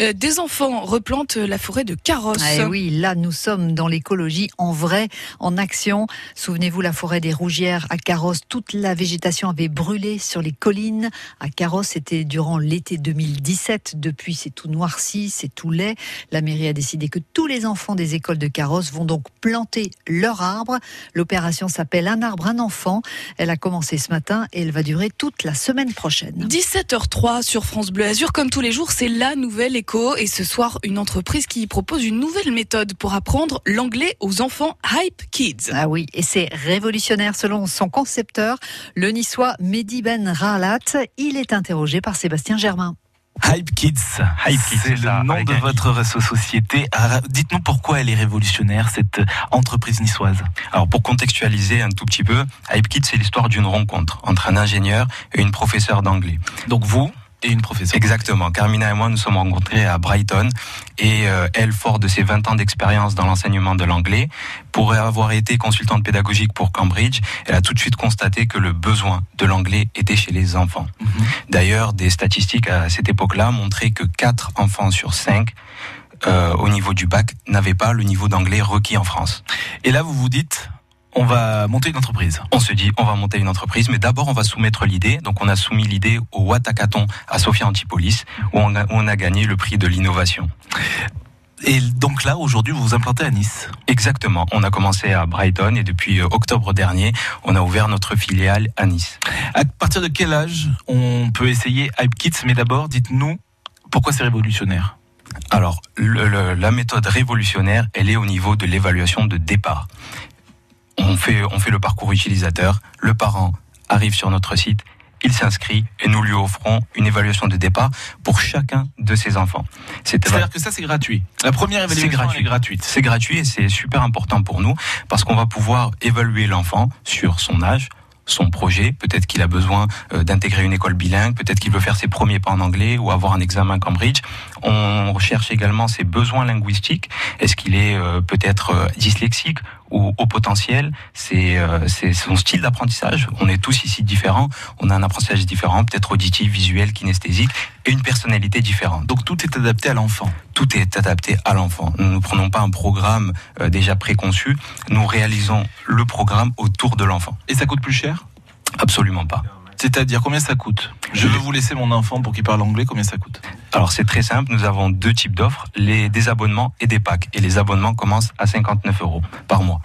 Euh, des enfants replantent la forêt de Carrosse. Ah, oui, là nous sommes dans l'écologie en vrai, en action. Souvenez-vous la forêt des Rougières à Carrosse, toute la végétation avait brûlé sur les collines. À Carrosse, c'était durant l'été 2017. Depuis, c'est tout noirci, c'est tout laid. La mairie a décidé que tous les enfants des écoles de Carrosse vont donc planter leur arbre. L'opération s'appelle Un arbre, un enfant. Elle a commencé ce matin et elle va durer toute la semaine prochaine. 17h03 sur France Bleu Azur, comme tous les jours, c'est la nouvelle écho. Et ce soir, une entreprise qui propose une nouvelle méthode pour apprendre l'anglais aux enfants Hype Kids. Ah oui, et c'est révolutionnaire selon son concepteur, le niçois Mehdi Ben Ralat. Il est interrogé par Sébastien Germain. Hype Kids, Hype Kids, c'est le nom de votre société. Ah, Dites-nous pourquoi elle est révolutionnaire, cette entreprise niçoise. Alors pour contextualiser un tout petit peu, Hype Kids c'est l'histoire d'une rencontre entre un ingénieur et une professeure d'anglais. Donc vous et une professeure. Exactement. Carmina et moi nous sommes rencontrés à Brighton et euh, elle, fort de ses 20 ans d'expérience dans l'enseignement de l'anglais, pour avoir été consultante pédagogique pour Cambridge, elle a tout de suite constaté que le besoin de l'anglais était chez les enfants. D'ailleurs, des statistiques à cette époque-là montraient que 4 enfants sur 5 euh, au niveau du bac n'avaient pas le niveau d'anglais requis en France. Et là, vous vous dites, on va monter une entreprise. On se dit, on va monter une entreprise, mais d'abord, on va soumettre l'idée. Donc, on a soumis l'idée au Watakaton à Sophia Antipolis, où on a, où on a gagné le prix de l'innovation. Et donc là, aujourd'hui, vous vous implantez à Nice. Exactement. On a commencé à Brighton et depuis euh, octobre dernier, on a ouvert notre filiale à Nice. À partir de quel âge on peut essayer Hype Kids? Mais d'abord, dites-nous pourquoi c'est révolutionnaire? Alors, le- le- la méthode révolutionnaire, elle est au niveau de l'évaluation de départ. On fait, on fait le parcours utilisateur, le parent arrive sur notre site, il s'inscrit et nous lui offrons une évaluation de départ pour chacun de ses enfants. C'est C'est-à-dire que ça, c'est gratuit. La première évaluation c'est gratuit. est gratuite. C'est gratuit et c'est super important pour nous parce qu'on va pouvoir évaluer l'enfant sur son âge, son projet. Peut-être qu'il a besoin euh, d'intégrer une école bilingue, peut-être qu'il veut faire ses premiers pas en anglais ou avoir un examen Cambridge. On recherche également ses besoins linguistiques. Est-ce qu'il est euh, peut-être euh, dyslexique ou au potentiel? C'est euh, c'est son style d'apprentissage. On est tous ici différents. On a un apprentissage différent, peut-être auditif, visuel, kinesthésique, et une personnalité différente. Donc tout est adapté à l'enfant. Tout est adapté à l'enfant. Nous ne prenons pas un programme euh, déjà préconçu. Nous réalisons le programme autour de l'enfant. Et ça coûte plus cher? Absolument pas. C'est-à-dire combien ça coûte? Je veux vous laisser mon enfant pour qu'il parle anglais, combien ça coûte? Alors c'est très simple, nous avons deux types d'offres, les des abonnements et des packs. Et les abonnements commencent à 59 euros par mois.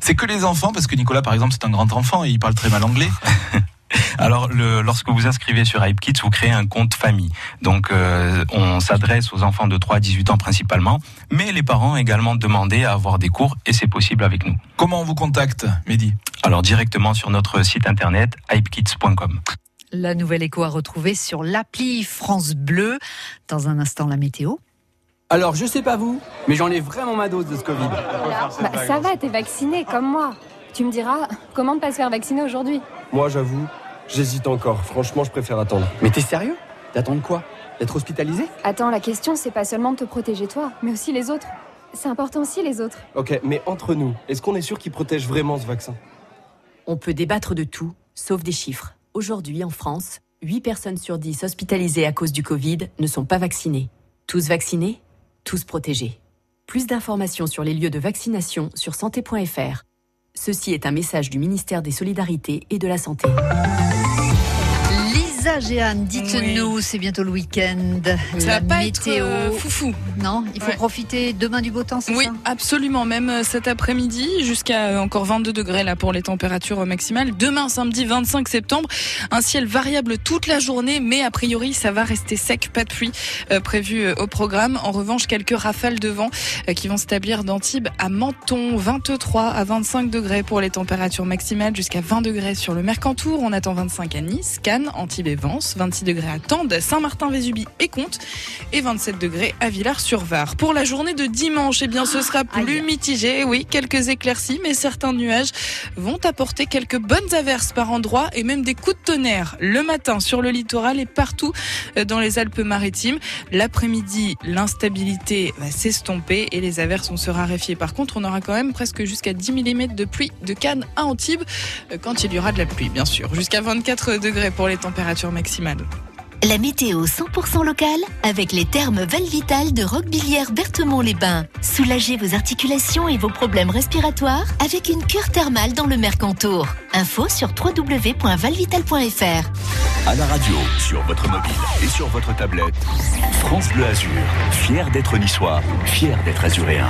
C'est que les enfants, parce que Nicolas, par exemple, c'est un grand enfant et il parle très mal anglais. Alors, le, lorsque vous inscrivez sur Hype Kids, vous créez un compte famille. Donc, euh, on s'adresse aux enfants de 3 à 18 ans principalement, mais les parents également demandés à avoir des cours et c'est possible avec nous. Comment on vous contacte, Mehdi? Alors, directement sur notre site internet hypekids.com. La nouvelle écho à retrouver sur l'appli France Bleu. Dans un instant, la météo. Alors, je sais pas vous, mais j'en ai vraiment ma dose de ce Covid. Bah, ça va, t'es vacciné comme moi. Tu me diras, comment ne pas se faire vacciner aujourd'hui? Moi, j'avoue, j'hésite encore. Franchement, je préfère attendre. Mais t'es sérieux? D'attendre quoi? D'être hospitalisé? Attends, la question, c'est pas seulement de te protéger toi, mais aussi les autres. C'est important aussi les autres. Ok, mais entre nous, est-ce qu'on est sûr qu'il protège vraiment ce vaccin? On peut débattre de tout, sauf des chiffres. Aujourd'hui, en France, 8 personnes sur 10 hospitalisées à cause du Covid ne sont pas vaccinées. Tous vaccinés, tous protégés. Plus d'informations sur les lieux de vaccination sur santé.fr. Ceci est un message du ministère des Solidarités et de la Santé plage, Anne. Dites-nous, c'est bientôt le week-end. Ça la pas météo. être foufou. Non, il faut profiter demain du beau temps, c'est oui, absolument. Même euh, cet après-midi, jusqu'à euh, encore 22 degrés là pour les températures maximales. Demain, samedi 25 septembre, un ciel variable toute la journée, mais a priori, ça va rester sec, pas de pluie prévue au programme. En revanche, quelques rafales de vent qui vont s'établir d'Antibes à Menton, 23 à 25 degrés pour les températures maximales, jusqu'à 20 degrés sur le Mercantour. On attend 25 à Nice, Cannes, Antibes et 20. 26 degrés à Tende, Saint-Martin-Vésubie et Comte et 27 degrés à Villars-sur-Var. Pour la journée de dimanche, eh bien, ce sera ah, plus mitigé. Oui, quelques éclaircies, mais certains nuages vont apporter quelques bonnes averses par endroits et même des coups de tonnerre le matin sur le littoral et partout euh, dans les Alpes-Maritimes. L'après-midi, l'instabilité va s'estomper et les averses vont se raréfier. Par contre, on aura quand même presque jusqu'à 10 mm de pluie de Cannes à Antibes euh, quand il y aura de la pluie, bien sûr. Jusqu'à 24 degrés pour les températures la météo 100% locale avec les thermes Valvital de Roquebillière Berthemont-les-Bains. Soulagez vos articulations et vos problèmes respiratoires avec une cure thermale dans le Mercantour. Info sur www.valvital.fr. À la radio, sur votre mobile et sur votre tablette, France Bleu Azur, fier d'être niçois, fier d'être azuréen.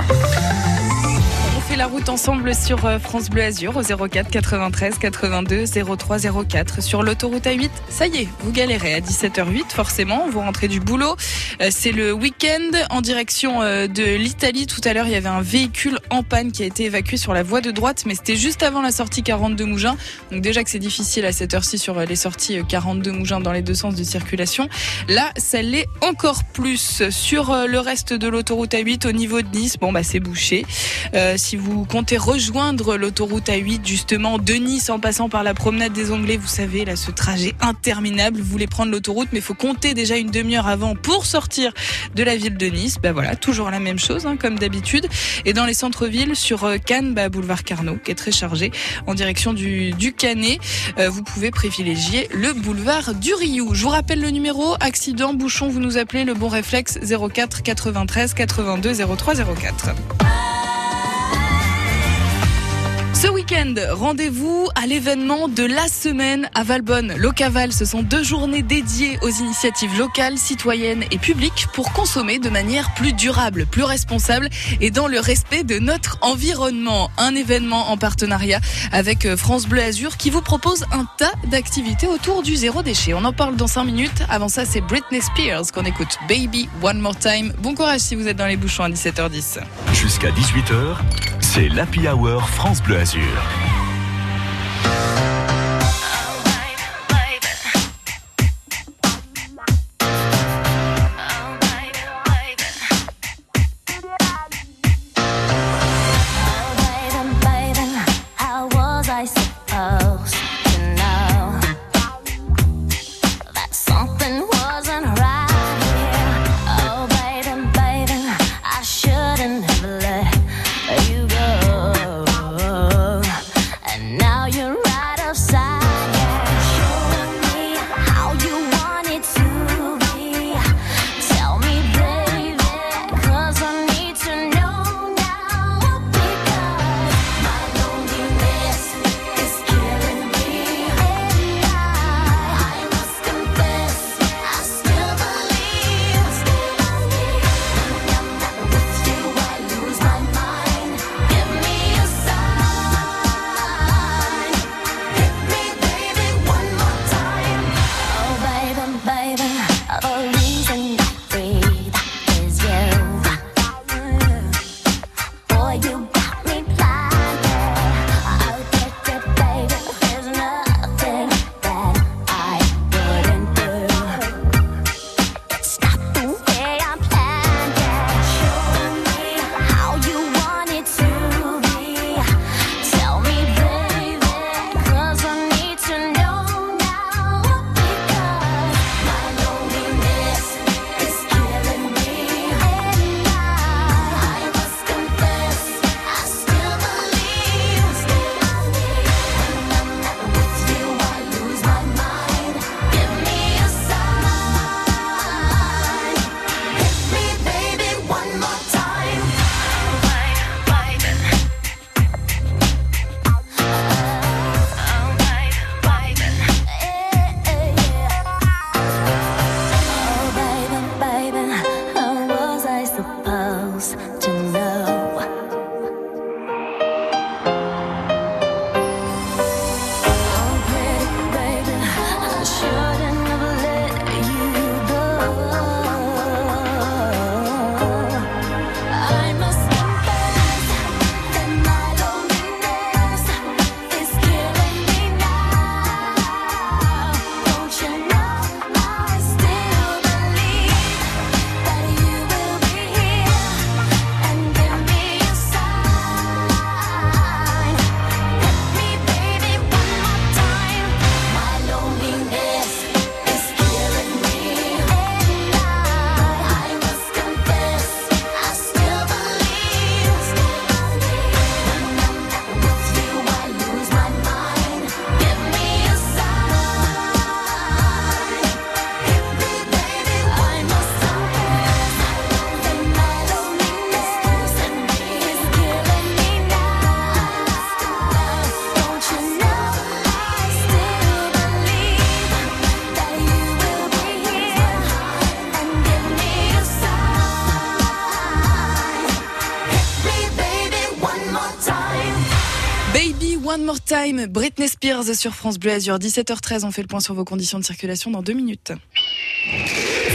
Fait la route ensemble sur euh, France Bleu Azur au 04 93 82 03 04 sur l'autoroute A8. Ça y est, vous galérez à 17h08 forcément, vous rentrez du boulot. Euh, C'est le week-end en direction euh, de l'Italie. Tout à l'heure, il y avait un véhicule en panne qui a été évacué sur la voie de droite, mais c'était juste avant la sortie 42 Mougins. Donc déjà que c'est difficile à cette heure-ci sur les sorties euh, 42 Mougins dans les deux sens de circulation. Là, ça l'est encore plus. Sur le reste de l'autoroute A8 au niveau de Nice, bon bah c'est bouché. Euh, si vous comptez rejoindre l'autoroute A8 justement de Nice en passant par la promenade des Anglais, vous savez là ce trajet interminable, vous voulez prendre l'autoroute mais il faut compter déjà une demi-heure avant pour sortir de la ville de Nice. Bah voilà, toujours la même chose hein, comme d'habitude. Et dans les centres-villes sur euh, Cannes, bah, boulevard Carnot qui est très chargé en direction du, du Canet, euh, vous pouvez privilégier le boulevard du Rioux. Je vous rappelle le numéro accident bouchon, vous nous appelez le bon réflexe 04 93 82 03 04. Ce week-end, rendez-vous à l'événement de la semaine à Valbonne. Locaval, ce sont deux journées dédiées aux initiatives locales, citoyennes et publiques pour consommer de manière plus durable, plus responsable et dans le respect de notre environnement. Un événement en partenariat avec euh, France Bleu Azur qui vous propose un tas d'activités autour du zéro déchet. On en parle dans 5 minutes. Avant ça, c'est Britney Spears qu'on écoute. Baby, One More Time. Bon courage si vous êtes dans les bouchons à 17h10. Jusqu'à 18h, c'est l'Happy Hour France Bleu Azur. Baby, Britney Spears sur France Bleu Azur, 17h13. On fait le point sur vos conditions de circulation dans deux minutes.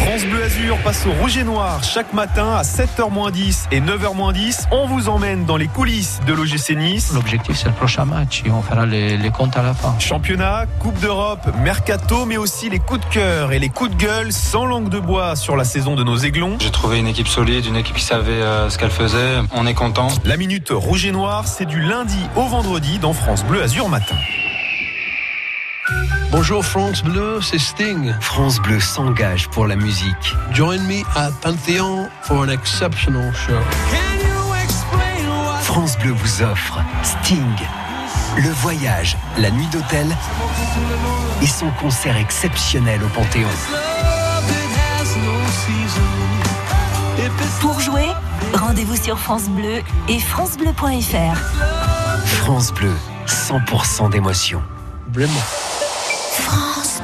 France Bleu Azur passe au rouge et noir chaque matin à 7h10 et 9h10. On vous emmène dans les coulisses de l'OGC Nice. L'objectif, c'est le prochain match et on fera les, les comptes à la fin. Championnat, Coupe d'Europe, Mercato, mais aussi les coups de cœur et les coups de gueule sans langue de bois sur la saison de nos aiglons. J'ai trouvé une équipe solide, une équipe qui savait euh, ce qu'elle faisait. On est content. La minute rouge et noir, c'est du lundi au vendredi dans France Bleu Azur matin. Bonjour France Bleu, c'est Sting. France Bleu s'engage pour la musique. Join me at Panthéon for an exceptional show. France Bleu vous offre Sting, le voyage, la nuit d'hôtel et son concert exceptionnel au Panthéon. Pour jouer, rendez-vous sur France Bleu et francebleu.fr. France Bleu, 100% d'émotion. Vraiment. France.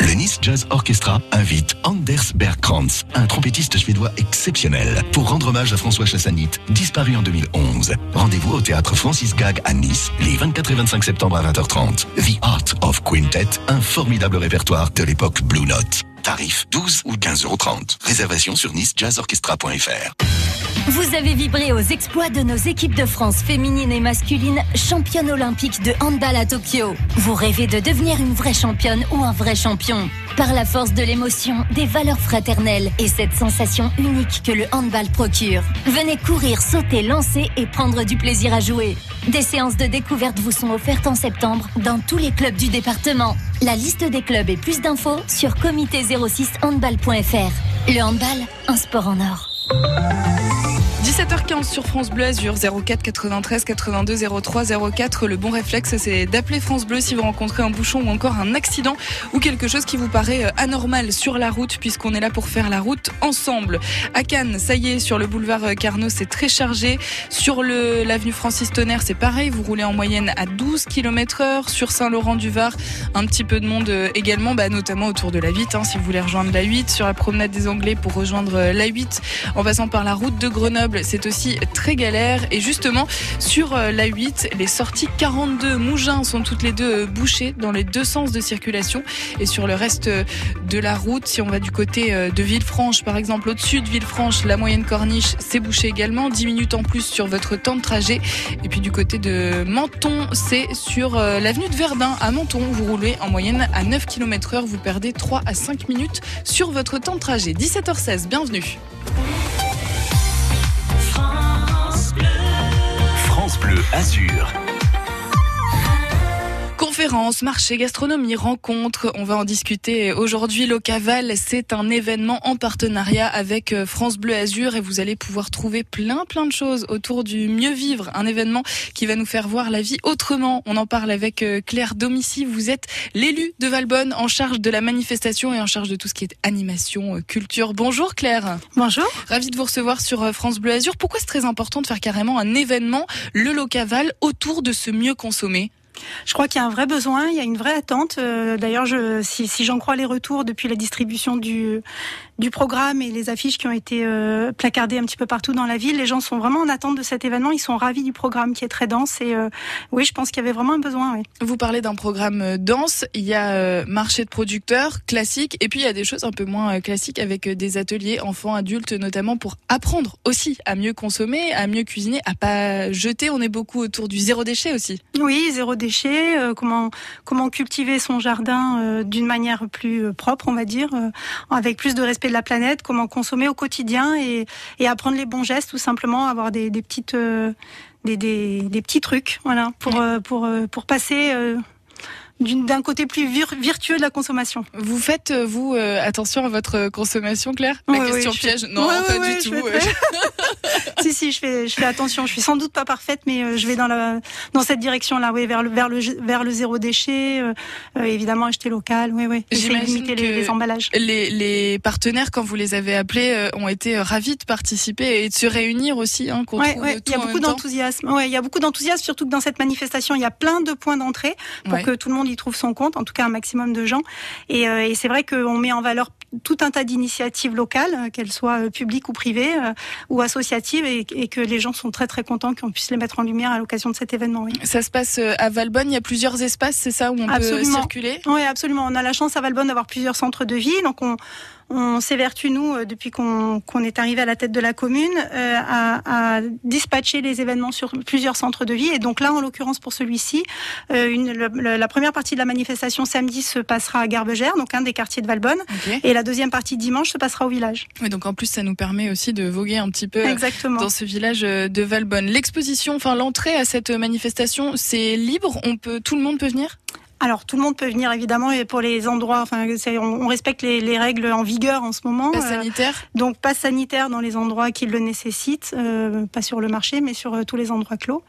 Le Nice Jazz Orchestra invite Anders Bergkrantz, un trompettiste suédois exceptionnel, pour rendre hommage à François Chassanit, disparu en 2011. Rendez-vous au théâtre Francis Gag à Nice, les 24 et 25 septembre à 20h30. The Art of Quintet, un formidable répertoire de l'époque Blue Note. Tarif 12 ou 15,30 euros. Réservation sur nicejazzorchestra.fr. Vous avez vibré aux exploits de nos équipes de France féminines et masculines, championnes olympiques de handball à Tokyo. Vous rêvez de devenir une vraie championne ou un vrai champion. Par la force de l'émotion, des valeurs fraternelles et cette sensation unique que le handball procure. Venez courir, sauter, lancer et prendre du plaisir à jouer. Des séances de découverte vous sont offertes en septembre dans tous les clubs du département. La liste des clubs et plus d'infos sur comité06handball.fr. Le handball, un sport en or. Música 17h15 sur France Bleu Azur, 04 93 82 03 04. Le bon réflexe, c'est d'appeler France Bleu si vous rencontrez un bouchon ou encore un accident ou quelque chose qui vous paraît euh, anormal sur la route, puisqu'on est là pour faire la route ensemble. À Cannes, ça y est, sur le boulevard euh, Carnot, c'est très chargé. Sur l'avenue Francis Tonnerre, c'est pareil, vous roulez en moyenne à 12 km heure. Sur Saint-Laurent-du-Var, un petit peu de monde euh, également, bah, notamment autour de la 8, hein, si vous voulez rejoindre la 8. Sur la promenade des Anglais pour rejoindre la 8, en passant par la route de Grenoble, c'est aussi très galère. Et justement, sur euh, la 8, les sorties 42 Mougins sont toutes les deux euh, bouchées dans les deux sens de circulation. Et sur le reste euh, de la route, si on va du côté de Villefranche, par exemple, au-dessus de Villefranche, la moyenne corniche, c'est bouché également. 10 minutes en plus sur votre temps de trajet. Et puis du côté de Menton, c'est sur l'avenue de Verdun à Menton. Vous roulez en moyenne à 9 km heure. Vous perdez 3 à 5 minutes sur votre temps de trajet. 17h16, bienvenue. Azur. Conférences, marchés, gastronomie, rencontres, on va en discuter aujourd'hui. Locaval, c'est un événement en partenariat avec euh, France Bleu Azur et vous allez pouvoir trouver plein plein de choses autour du mieux vivre. Un événement qui va nous faire voir la vie autrement. On en parle avec euh, Claire Domici. Vous êtes l'élu de Valbonne en charge de la manifestation et en charge de tout ce qui est animation, euh, culture. Bonjour Claire. Bonjour. Ravi de vous recevoir sur France Bleu Azur. Pourquoi c'est très important de faire carrément un événement, le Locaval, autour de ce mieux consommer Je crois qu'il y a un vrai besoin, il y a une vraie attente. Euh, D'ailleurs, je, si, si j'en crois les retours depuis la distribution du, du programme et les affiches qui ont été euh, placardées un petit peu partout dans la ville, les gens sont vraiment en attente de cet événement. Ils sont ravis du programme qui est très dense. Et euh, oui, je pense qu'il y avait vraiment un besoin. Oui. Vous parlez d'un programme euh, dense, il y a marché de producteurs classique, et puis il y a des choses un peu moins classiques avec des ateliers enfants, adultes, notamment pour apprendre aussi à mieux consommer, à mieux cuisiner, à pas jeter. On est beaucoup autour du zéro déchet aussi. Oui, zéro déchet, euh, comment comment cultiver son jardin d'une manière plus propre, on va dire, avec plus de respect de la planète, comment consommer au quotidien et, et apprendre les bons gestes, tout simplement, avoir des, des petites euh, des, des, des petits trucs, voilà, pour euh, pour euh, pour passer euh, d'un côté plus vir- virtueux de la consommation. Vous faites, euh, vous, euh, attention à votre consommation, Claire? La Oui, oui, question fais- piège? Non, Ouais, pas du tout. fais si, si, je fais, je fais attention. Je suis sans doute pas parfaite, mais euh, je vais dans la, dans cette direction-là, oui, vers le, vers le, vers le zéro déchet, euh, euh, évidemment acheter local, oui, oui. Limiter les, les emballages. Les, les partenaires, quand vous les avez appelés, euh, ont été euh, ravis de participer et de se réunir aussi. Hein, qu'on Ouais, ouais, il y a beaucoup d'enthousiasme. Ouais, il y a beaucoup d'enthousiasme, surtout que dans cette manifestation, il y a plein de points d'entrée pour que tout le monde monde y trouve son compte, en tout cas un maximum de gens. Et, et c'est vrai qu'on met en valeur tout un tas d'initiatives locales, qu'elles soient publiques ou privées ou associatives, et, et, que les gens sont très très contents qu'on puisse les mettre en lumière à l'occasion de cet événement. Oui. Ça se passe à Valbonne, il y a plusieurs espaces, c'est ça, où on absolument. peut circuler? Oui, absolument. On a la chance à Valbonne d'avoir plusieurs centres de vie, donc on, on s'évertue, nous, euh, depuis qu'on est arrivé à la tête de la commune, euh, à, à, dispatcher les événements sur plusieurs centres de vie. Et donc là, en l'occurrence, pour celui-ci, euh, la première partie de la manifestation samedi se passera à Garbegère, donc un des quartiers de Valbonne. Okay. Et la deuxième partie dimanche se passera au village. Oui, donc en plus, ça nous permet aussi de voguer un petit peu Exactement. dans ce village de Valbonne. L'exposition, enfin l'entrée à cette manifestation, c'est libre? On peut, tout le monde peut venir? Alors tout le monde peut venir évidemment et pour les endroits, enfin on, respecte les, les, règles en vigueur en ce moment. Pas sanitaire. Euh, donc pas sanitaire dans les endroits qui le nécessitent, euh, pas sur le marché mais sur euh, tous les endroits clos.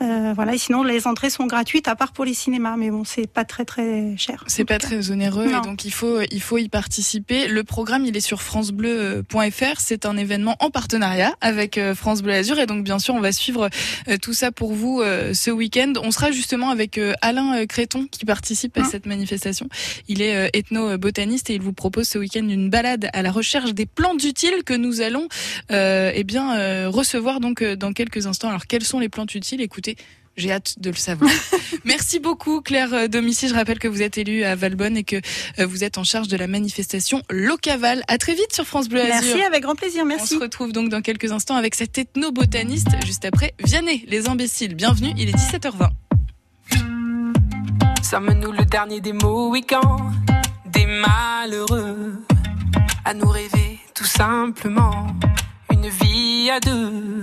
Euh, voilà, et sinon les entrées sont gratuites à part pour les cinémas, mais bon, c'est pas très très cher. C'est pas très onéreux et donc il faut il faut y participer. Le programme il est sur francebleu.fr. C'est un événement en partenariat avec euh, France Bleu Azur et donc bien sûr on va suivre euh, tout ça pour vous ce week-end. On sera justement avec Alain Créton qui participe à cette manifestation. Il est ethno-botaniste et il vous propose ce week-end une balade à la recherche des plantes utiles que nous allons eh bien recevoir donc dans quelques instants. Alors quelles sont les plantes utiles? Écoutez j'ai hâte de le savoir. Merci beaucoup Claire Domici. Je rappelle que vous êtes élue à Valbonne et que vous êtes en charge de la manifestation Locaval. À très vite sur France Bleu Azur. Merci, avec grand plaisir. Merci. On se retrouve donc dans quelques instants avec cet ethnobotaniste juste après Vianney, les imbéciles. Bienvenue, il est 17h20. Sommes-nous le dernier des week-ends des malheureux à nous rêver tout simplement une vie à deux?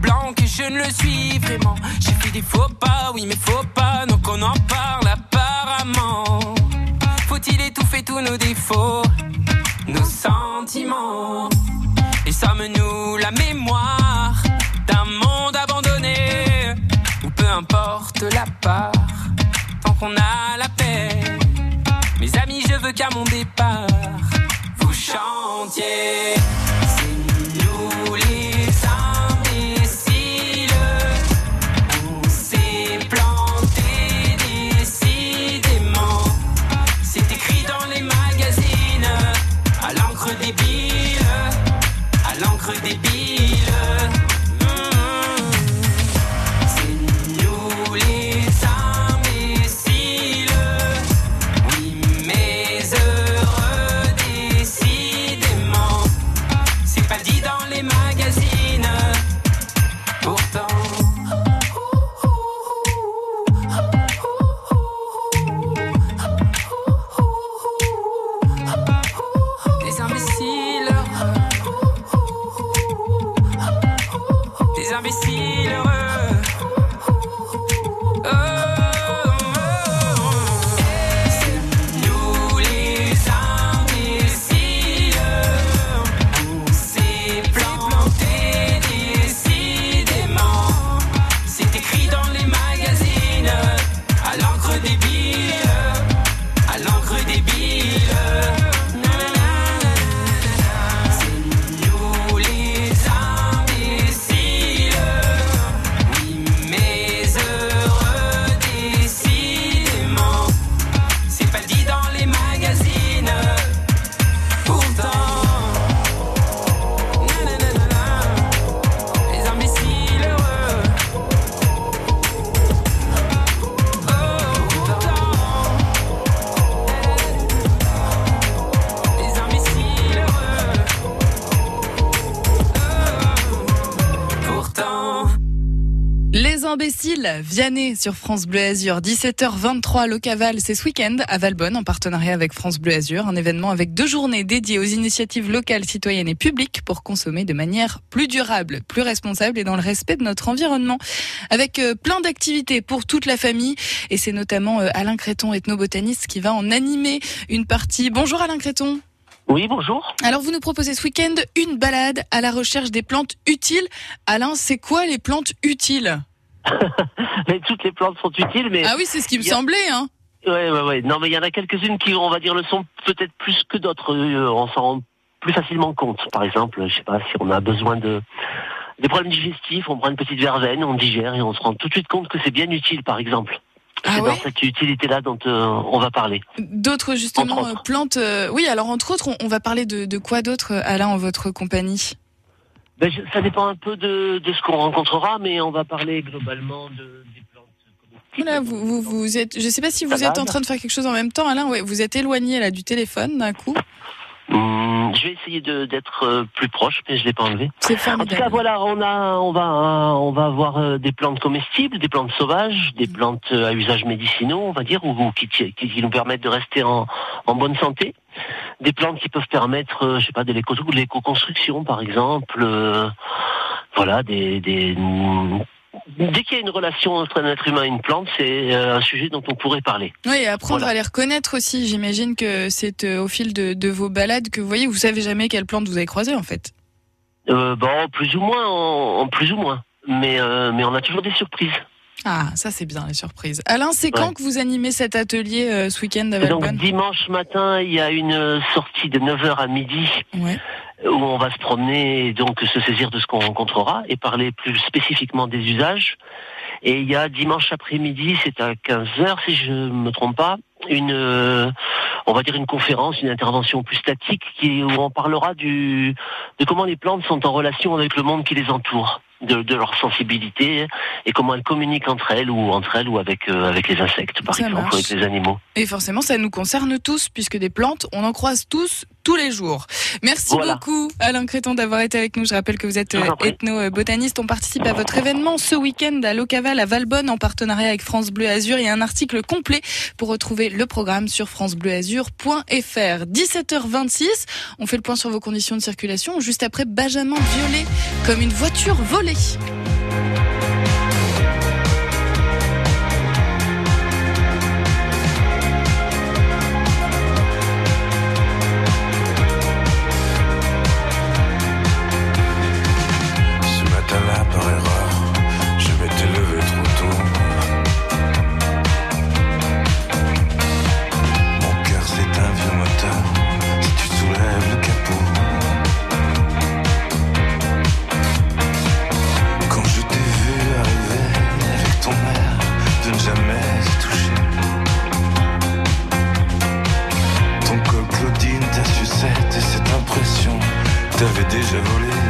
Blanc que je ne le suis vraiment. Faux pas, oui, mais faux pas, donc on en parle apparemment. Faut-il étouffer tous nos défauts, nos sentiments? Et sommes-nous la mémoire d'un monde abandonné? Ou peu importe la part, tant qu'on a la paix. Mes amis, je veux qu'à mon départ, vous chantiez. Cécile Vianney sur France Bleu Azur. 17h23, le Caval, c'est ce week-end à Valbonne en partenariat avec France Bleu Azur. Un événement avec deux journées dédiées aux initiatives locales, citoyennes et publiques pour consommer de manière plus durable, plus responsable et dans le respect de notre environnement. Avec euh, plein d'activités pour toute la famille. Et c'est notamment euh, Alain Créton, ethnobotaniste, qui va en animer une partie. Bonjour Alain Créton. Oui, bonjour. Alors, vous nous proposez ce week-end une balade à la recherche des plantes utiles. Alain, c'est quoi les plantes utiles? mais Toutes les plantes sont utiles, mais... Ah oui, c'est ce qui me semblait, hein Ouais, ouais, ouais. Non, mais il y en a quelques-unes qui, on va dire, le sont peut-être plus que d'autres. Euh, on s'en rend plus facilement compte. Par exemple, je sais pas, si on a besoin de des problèmes digestifs, on prend une petite verveine, on digère et on se rend tout de suite compte que c'est bien utile, par exemple. Ah c'est ouais dans cette utilité-là dont euh, on va parler. D'autres, justement, euh, plantes. euh, oui, alors, entre autres, on, on va parler de, de quoi d'autre, Alain, en votre compagnie? Ben, je- ça dépend un peu de, de ce qu'on rencontrera, mais on va parler globalement de... Oula, vous, vous, vous êtes, je sais pas si vous êtes en train de faire quelque chose en même temps, Alain. Ouais, vous êtes éloigné là du téléphone d'un coup. Hum, je vais essayer de- d'être euh, plus proche, mais je l'ai pas enlevé. C'est En tout cas, voilà, on a, on va, on va avoir euh, des plantes comestibles, des plantes sauvages, des plantes euh, à usage médicinaux, on va dire, ou, ou qui, qui, qui nous permettent de rester en, en bonne santé. Des plantes qui peuvent permettre, je sais pas, de l'éco- de l'éco-construction, par exemple. euh, voilà, des, des dès qu'il y a une relation entre un être humain et une plante, c'est euh, un sujet dont on pourrait parler. Oui, et apprendre Voilà. à les reconnaître aussi. J'imagine que c'est euh, au fil de, de vos balades que vous voyez, vous savez jamais quelle plante vous avez croisée en fait. Euh, bon, plus ou moins, en, en plus ou moins, mais euh, mais on a toujours des surprises. Ah, ça c'est bien les surprises. Alain, c'est Ouais. quand que vous animez cet atelier euh, ce week-end à donc dimanche matin, il y a une sortie de 9h à midi Ouais. Où on va se promener et donc se saisir de ce qu'on rencontrera et parler plus spécifiquement des usages. Et il y a dimanche après-midi, c'est à 15h si je me trompe pas, une euh, on va dire une conférence, une intervention plus statique qui où on parlera du de comment les plantes sont en relation avec le monde qui les entoure. De, de leur sensibilité et comment elles communiquent entre elles ou entre elles ou avec euh, avec les insectes par Ça exemple marche. ou avec les animaux. Et forcément, ça nous concerne tous, puisque des plantes, on en croise tous, tous les jours. Merci Voilà. beaucoup, Alain Créton, d'avoir été avec nous. Je rappelle que vous êtes ethno-botaniste. On participe à votre événement ce week-end à Locaval, à Valbonne, en partenariat avec France Bleu Azur. Il y a un article complet pour retrouver le programme sur francebleuazur.fr. 17h26, on fait le point sur vos conditions de circulation. Juste après, Benjamin Violet, comme une voiture volée. Ce déjà volé.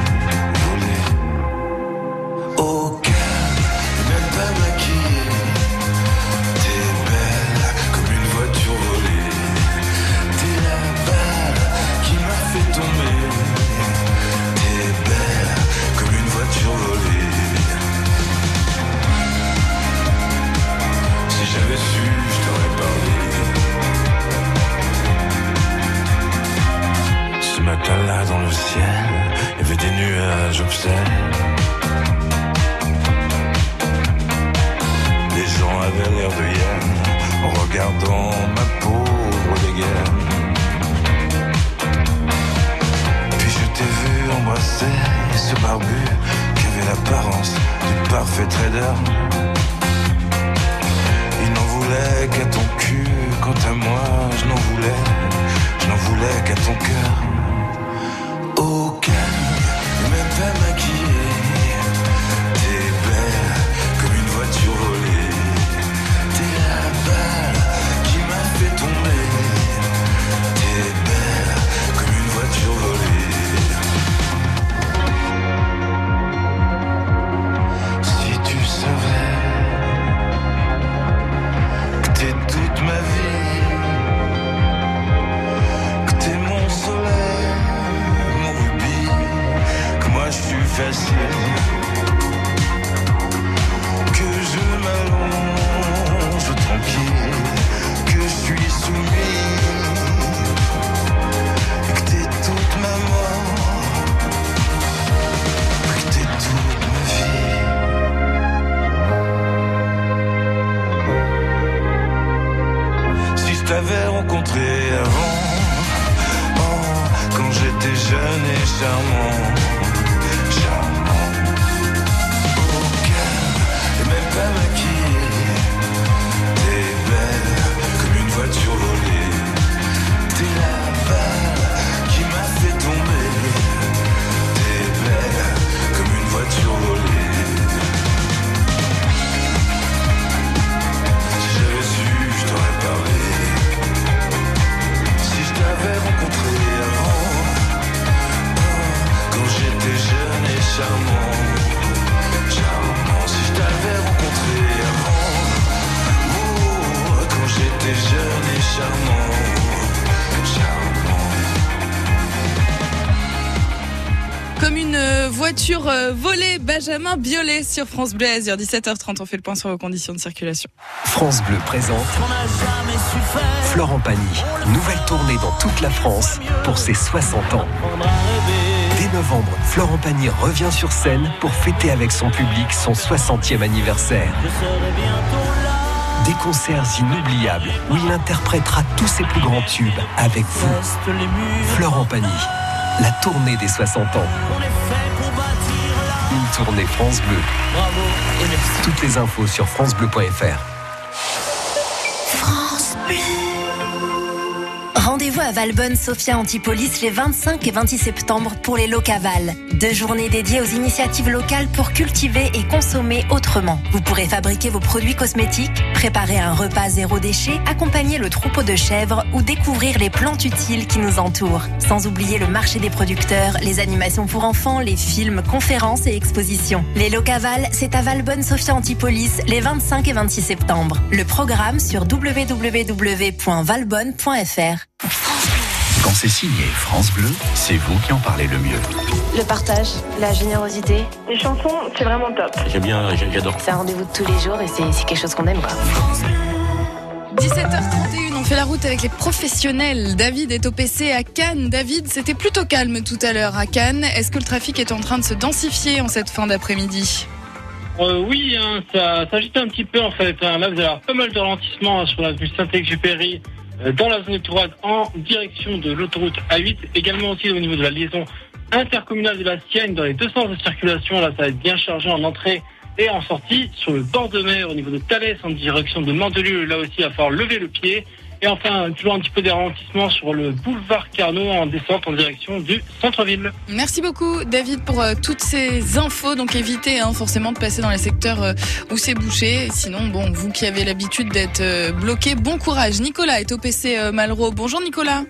Benjamin Biolay sur France Bleu Azur. 17h30, on fait le point sur vos conditions de circulation. France Bleu présente Florent Pagny, nouvelle tournée dans toute la France pour ses 60 ans. Dès novembre, Florent Pagny revient sur scène pour fêter avec son public son 60e anniversaire. Des concerts inoubliables où il interprétera tous ses plus grands tubes avec vous. Florent Pagny, la tournée des 60 ans. Tournée France Bleu. Toutes les infos sur francebleu.fr. France Bleu. Rendez-vous Valbonne Sophia Antipolis les 25 et 26 septembre pour les Locavales. Deux journées dédiées aux initiatives locales pour cultiver et consommer autrement. Vous pourrez fabriquer vos produits cosmétiques, préparer un repas zéro déchet, accompagner le troupeau de chèvres ou découvrir les plantes utiles qui nous entourent. Sans oublier le marché des producteurs, les animations pour enfants, les films, conférences et expositions. Les Locavales, c'est à Valbonne Sophia Antipolis les 25 et 26 septembre. Le programme sur www.valbonne.fr. Quand c'est signé France Bleu, c'est vous qui en parlez le mieux. Le partage, la générosité. Les chansons, c'est vraiment top. J'aime bien, j'adore. C'est un rendez-vous de tous les jours et c'est quelque chose qu'on aime. Quoi. 17h31, on fait la route avec les professionnels. David est au PC à Cannes. David, c'était plutôt calme tout à l'heure à Cannes. Est-ce que le trafic est en train de se densifier en cette fin d'après-midi? Euh, oui, hein, ça s'agite un petit peu en fait. hein. Là, vous allez avoir pas mal de ralentissements hein, sur l'avenue Saint-Exupéry, euh, dans la zone électorale en direction de l'autoroute A8. Également aussi au niveau de la liaison intercommunale de la Sienne dans les deux sens de circulation. Là, ça va être bien chargé en entrée et en sortie. Sur le bord de mer, au niveau de Thalès, en direction de Mandelieu, là aussi, il va falloir lever le pied. Et enfin, toujours un petit peu des ralentissements sur le boulevard Carnot en descente en direction du centre-ville. Merci beaucoup David pour euh, toutes ces infos. Donc évitez hein, forcément de passer dans les secteurs euh, où c'est bouché. Sinon, bon, vous qui avez l'habitude d'être euh, bloqué, bon courage. Nicolas est au PC Malraux. Bonjour Nicolas.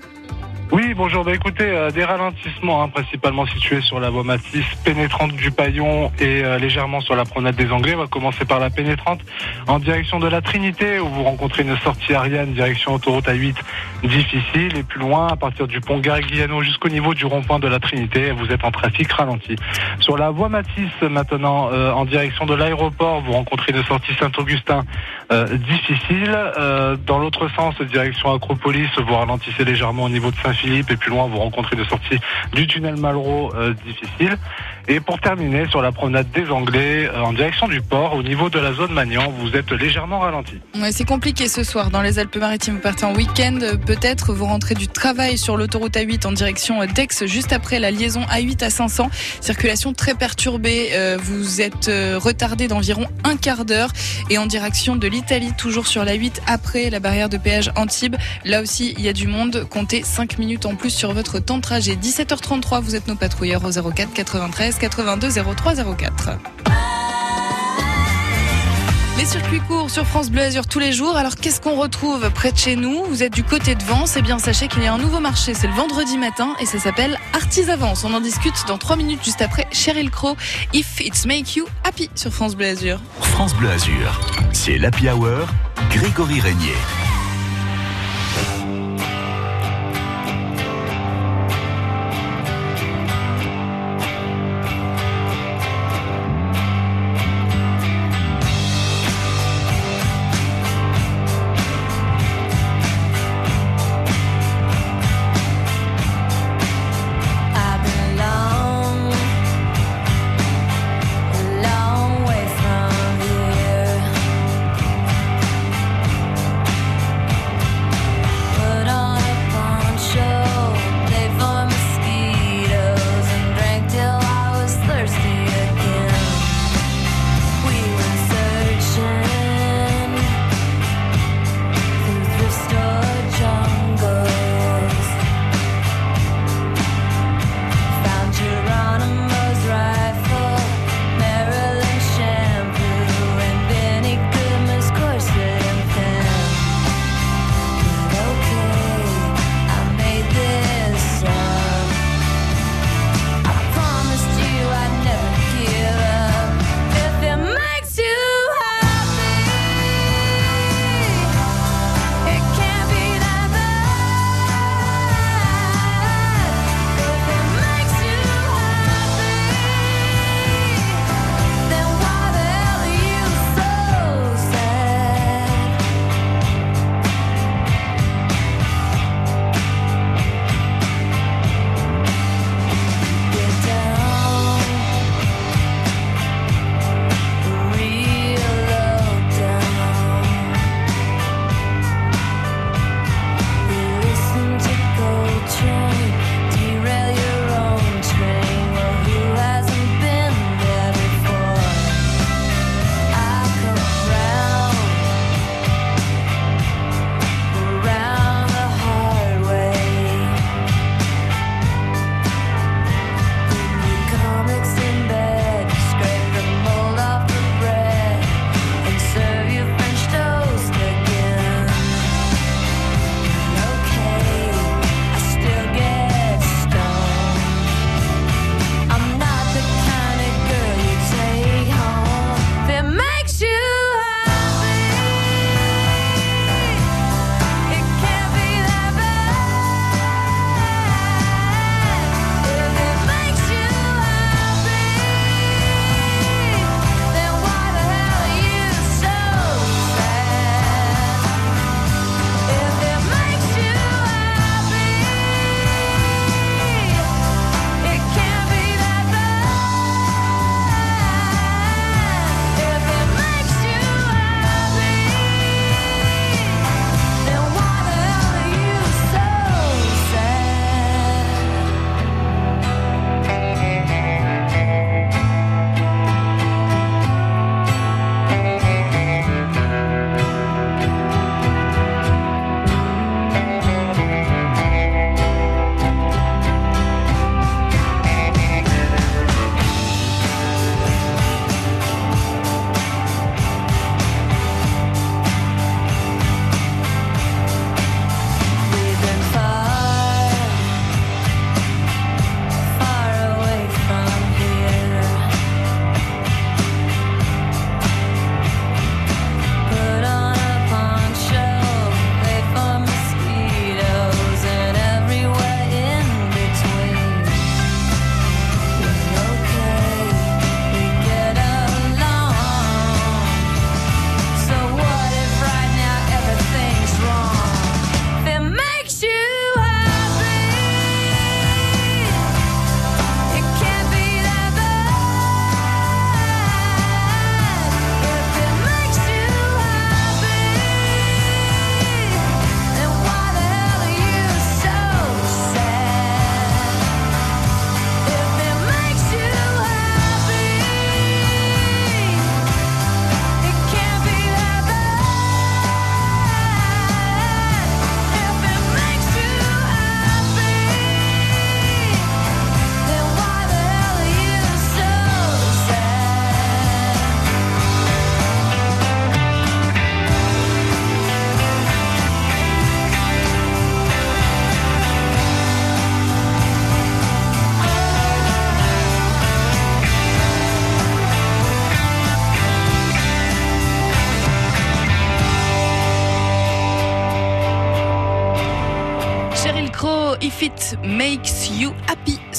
Oui, bonjour. Bah, écoutez, euh, des ralentissements hein, principalement situés sur la voie Matisse, pénétrante du Paillon et euh, légèrement sur la promenade des Anglais. On va commencer par la pénétrante en direction de la Trinité où vous rencontrez une sortie Ariane direction autoroute A8 difficile et plus loin à partir du pont Garigliano jusqu'au niveau du rond-point de la Trinité, vous êtes en trafic ralenti. Sur la voie Matisse maintenant euh, en direction de l'aéroport, vous rencontrez une sortie Saint-Augustin difficile. Dans l'autre sens, direction Acropolis, vous ralentissez légèrement au niveau de Saint-Philippe et plus loin, vous rencontrez des sorties du tunnel Malraux euh, difficile. Et pour terminer, sur la promenade des Anglais, euh, en direction du port, au niveau de la zone Magnan, vous êtes légèrement ralenti. C'est compliqué ce soir dans les Alpes-Maritimes. Vous partez en week-end, euh, peut-être vous rentrez du travail sur l'autoroute A8 en direction euh, d'Aix, juste après la liaison A8 à 500. Circulation très perturbée. Vous êtes retardé d'environ un quart d'heure et en direction de l'Italie, toujours sur la 8 après la barrière de péage Antibes. Là aussi, il y a du monde. Comptez 5 minutes en plus sur votre temps de trajet. 17h33, vous êtes nos patrouilleurs au 04 93 82 03 04. Les circuits courts sur France Bleu Azur tous les jours. Alors qu'est-ce qu'on retrouve près de chez nous? Vous êtes du côté de Vence, eh bien sachez qu'il y a un nouveau marché, c'est le vendredi matin et ça s'appelle Artisavance. On en discute dans 3 minutes juste après Cheryl Crow, If It's Make You Happy sur France Bleu Azur. France Bleu Azur, c'est l'Happy Hour, Grégory Régnier.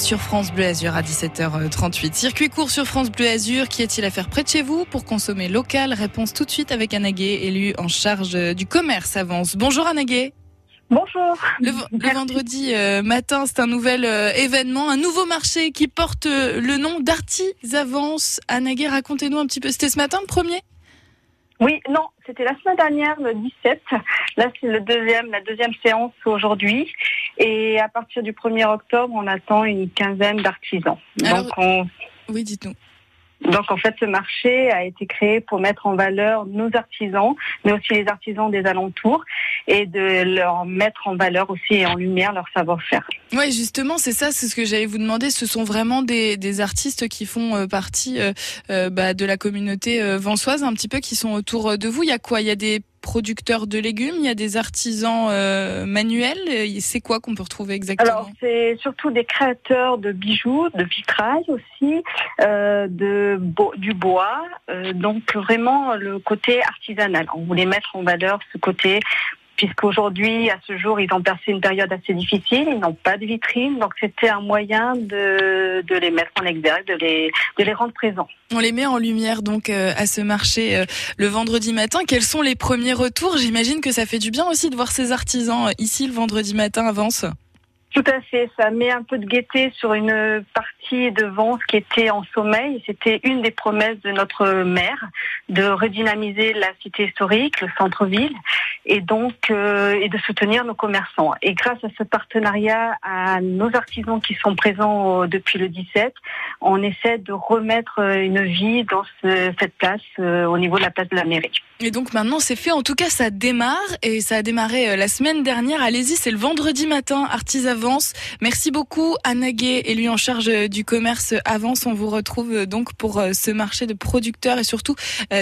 Sur France Bleu Azur à 17h38. Circuit court sur France Bleu Azur. Qui est-il à faire près de chez vous pour consommer local? Réponse tout de suite avec Anagué, élu en charge du commerce avance. Bonjour Anagué. Bonjour. Le, le vendredi euh, matin, c'est un nouvel euh, événement, un nouveau marché qui porte euh, le nom d'Artisavance. Anagué, racontez-nous un petit peu. C'était ce matin le premier? Oui, non, c'était la semaine dernière, le 17. Là, c'est le deuxième, la deuxième séance aujourd'hui. Et à partir du 1er octobre, on attend une quinzaine d'artisans. Alors- Donc, on- Oui, dites-nous. donc, en fait, ce marché a été créé pour mettre en valeur nos artisans, mais aussi les artisans des alentours, et de leur mettre en valeur aussi et en lumière leur savoir-faire. Ouais, justement, c'est ça, c'est ce que j'allais vous demander. Ce sont vraiment des, des artistes qui font euh, partie euh, euh, bah, de la communauté vansoise, un petit peu, qui sont autour de vous. Il y a quoi? Il y a des producteurs de légumes, il y a des artisans euh, manuels. Et C'est quoi qu'on peut retrouver exactement Alors, c'est surtout des créateurs de bijoux, de vitrail aussi, euh, de du bois. euh, donc, vraiment le côté artisanal. On voulait mettre en valeur ce côté, puisqu'aujourd'hui, à ce jour, ils ont passé une période assez difficile. Ils n'ont pas de vitrine. Donc, c'était un moyen de, de les mettre en exergue, de les, de les rendre présents. On les met en lumière donc euh, à ce marché euh, le vendredi matin. Quels sont les premiers retours? J'imagine que ça fait du bien aussi de voir ces artisans euh, ici le vendredi matin avance. Tout à fait, ça met un peu de gaieté sur une partie de Vence qui était en sommeil. C'était une des promesses de notre maire de redynamiser la cité historique, le centre-ville, et donc euh, et de soutenir nos commerçants. Et grâce à ce partenariat, à nos artisans qui sont présents euh, depuis le 17, on essaie de remettre euh, une vie dans ce- cette place euh, au niveau de la place de la mairie. Et donc maintenant c'est fait. En tout cas, ça démarre et ça a démarré euh, la semaine dernière. Allez-y, c'est le vendredi matin. Artis Avance. Merci beaucoup, Anna Gay, élu en charge euh, du commerce Avance. On vous retrouve euh, donc pour ce marché de producteurs et surtout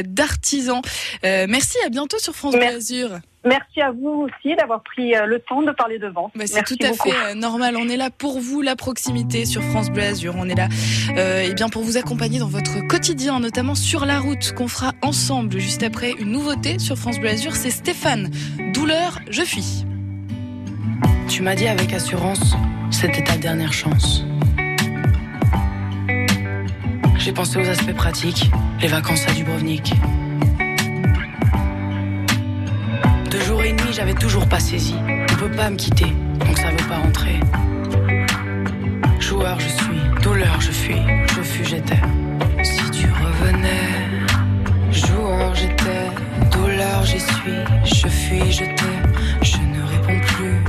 d'artisans. Euh, merci. À bientôt sur France Bleu Azur. Merci à vous aussi d'avoir pris euh, le temps de parler de vente. Bah, c'est tout à beaucoup. fait euh, normal. On est là pour vous, la proximité sur France Bleu Azur. On est là euh, eh bien pour vous accompagner dans votre quotidien, notamment sur la route, qu'on fera ensemble juste après une nouveauté sur France Bleu Azur. C'est Stéphane. Douleur, je fuis. Tu m'as dit avec assurance, c'était ta dernière chance. J'ai pensé aux aspects pratiques, les vacances à Dubrovnik. Deux jours et demi, j'avais toujours pas saisi. On peut pas me quitter, donc ça veut pas rentrer. Joueur, je suis, douleur, je fuis, je fus, j'étais. Si tu revenais, joueur, j'étais, douleur, j'y suis, je fuis, je t'ai, je ne réponds plus.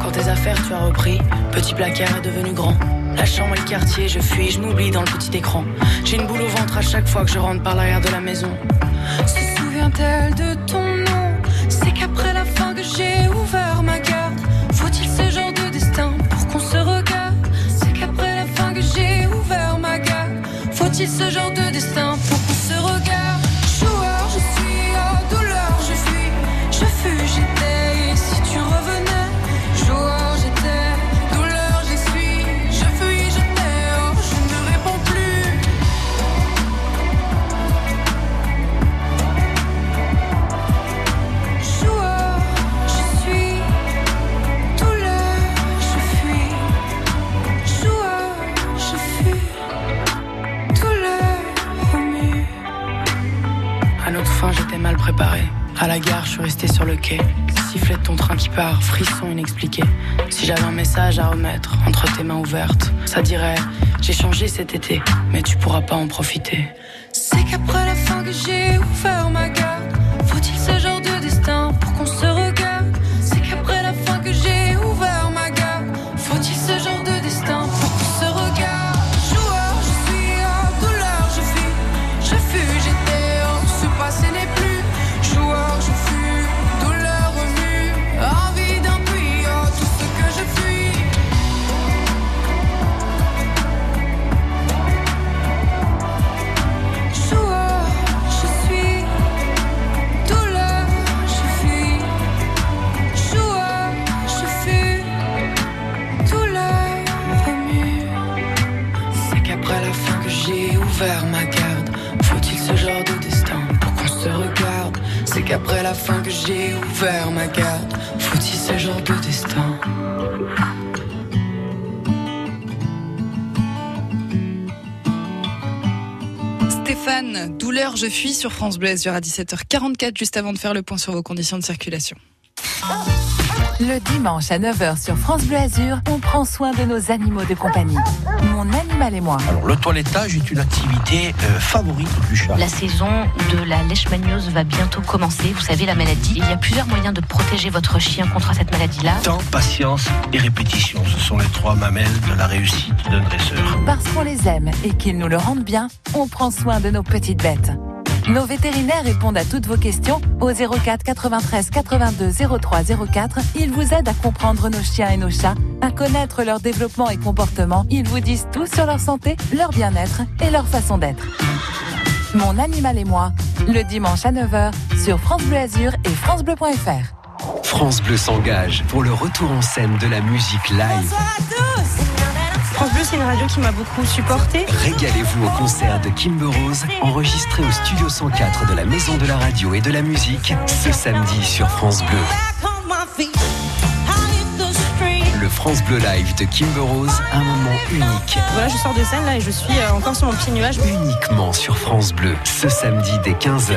Quand tes affaires tu as repris, petit placard est devenu grand. Chambre et le quartier, je fuis, je m'oublie dans le petit écran. J'ai une boule au ventre à chaque fois que je rentre par l'arrière de la maison. Se souvient-elle de ton nom? C'est qu'après la fin que j'ai ouvert ma garde. Faut-il ce genre de destin pour qu'on se regarde? C'est qu'après la fin que j'ai ouvert ma garde. Faut-il ce genre de destin pour qu'on se regarde? Préparé. À la gare, je suis resté sur le quai. Sifflet de ton train qui part, frisson inexpliqué. Si j'avais un message à remettre entre tes mains ouvertes, ça dirait J'ai changé cet été, mais tu pourras pas en profiter. C'est qu'après la fin que j'ai ouvert ma garde. J'ai ouvert ma carte. Faut-il ce genre de destin? Stéphane, douleur, je fuis sur France Bleu Azur à 17h44, juste avant de faire le point sur vos conditions de circulation. Le dimanche à 9h sur France Bleu Azur, on prend soin de nos animaux de compagnie. Mon animal et moi. Alors, le toilettage est une activité euh, favorite du chat. La saison de la leishmaniose va bientôt commencer. Vous savez, la maladie. Il y a plusieurs moyens de protéger votre chien contre cette maladie-là. Temps, patience et répétition, ce sont les trois mamelles de la réussite d'un dresseur. Parce qu'on les aime et qu'ils nous le rendent bien, on prend soin de nos petites bêtes. Nos vétérinaires répondent à toutes vos questions au 04 93 82 03 04. Ils vous aident à comprendre nos chiens et nos chats, à connaître leur développement et comportement. Ils vous disent tout sur leur santé, leur bien-être et leur façon d'être. Mon animal et moi, le dimanche à 9h sur France Bleu Azur et francebleu.fr. France Bleu s'engage pour le retour en scène de la musique live. France Bleu, c'est une radio qui m'a beaucoup supporté. Régalez-vous au concert de Kimber Rose, enregistré au Studio 104 de la Maison de la Radio et de la Musique, ce samedi sur France Bleu. Le France Bleu Live de Kimber Rose, un moment unique. Voilà, je sors de scène là et je suis euh, encore sur mon petit nuage. Uniquement sur France Bleu, ce samedi dès 15h.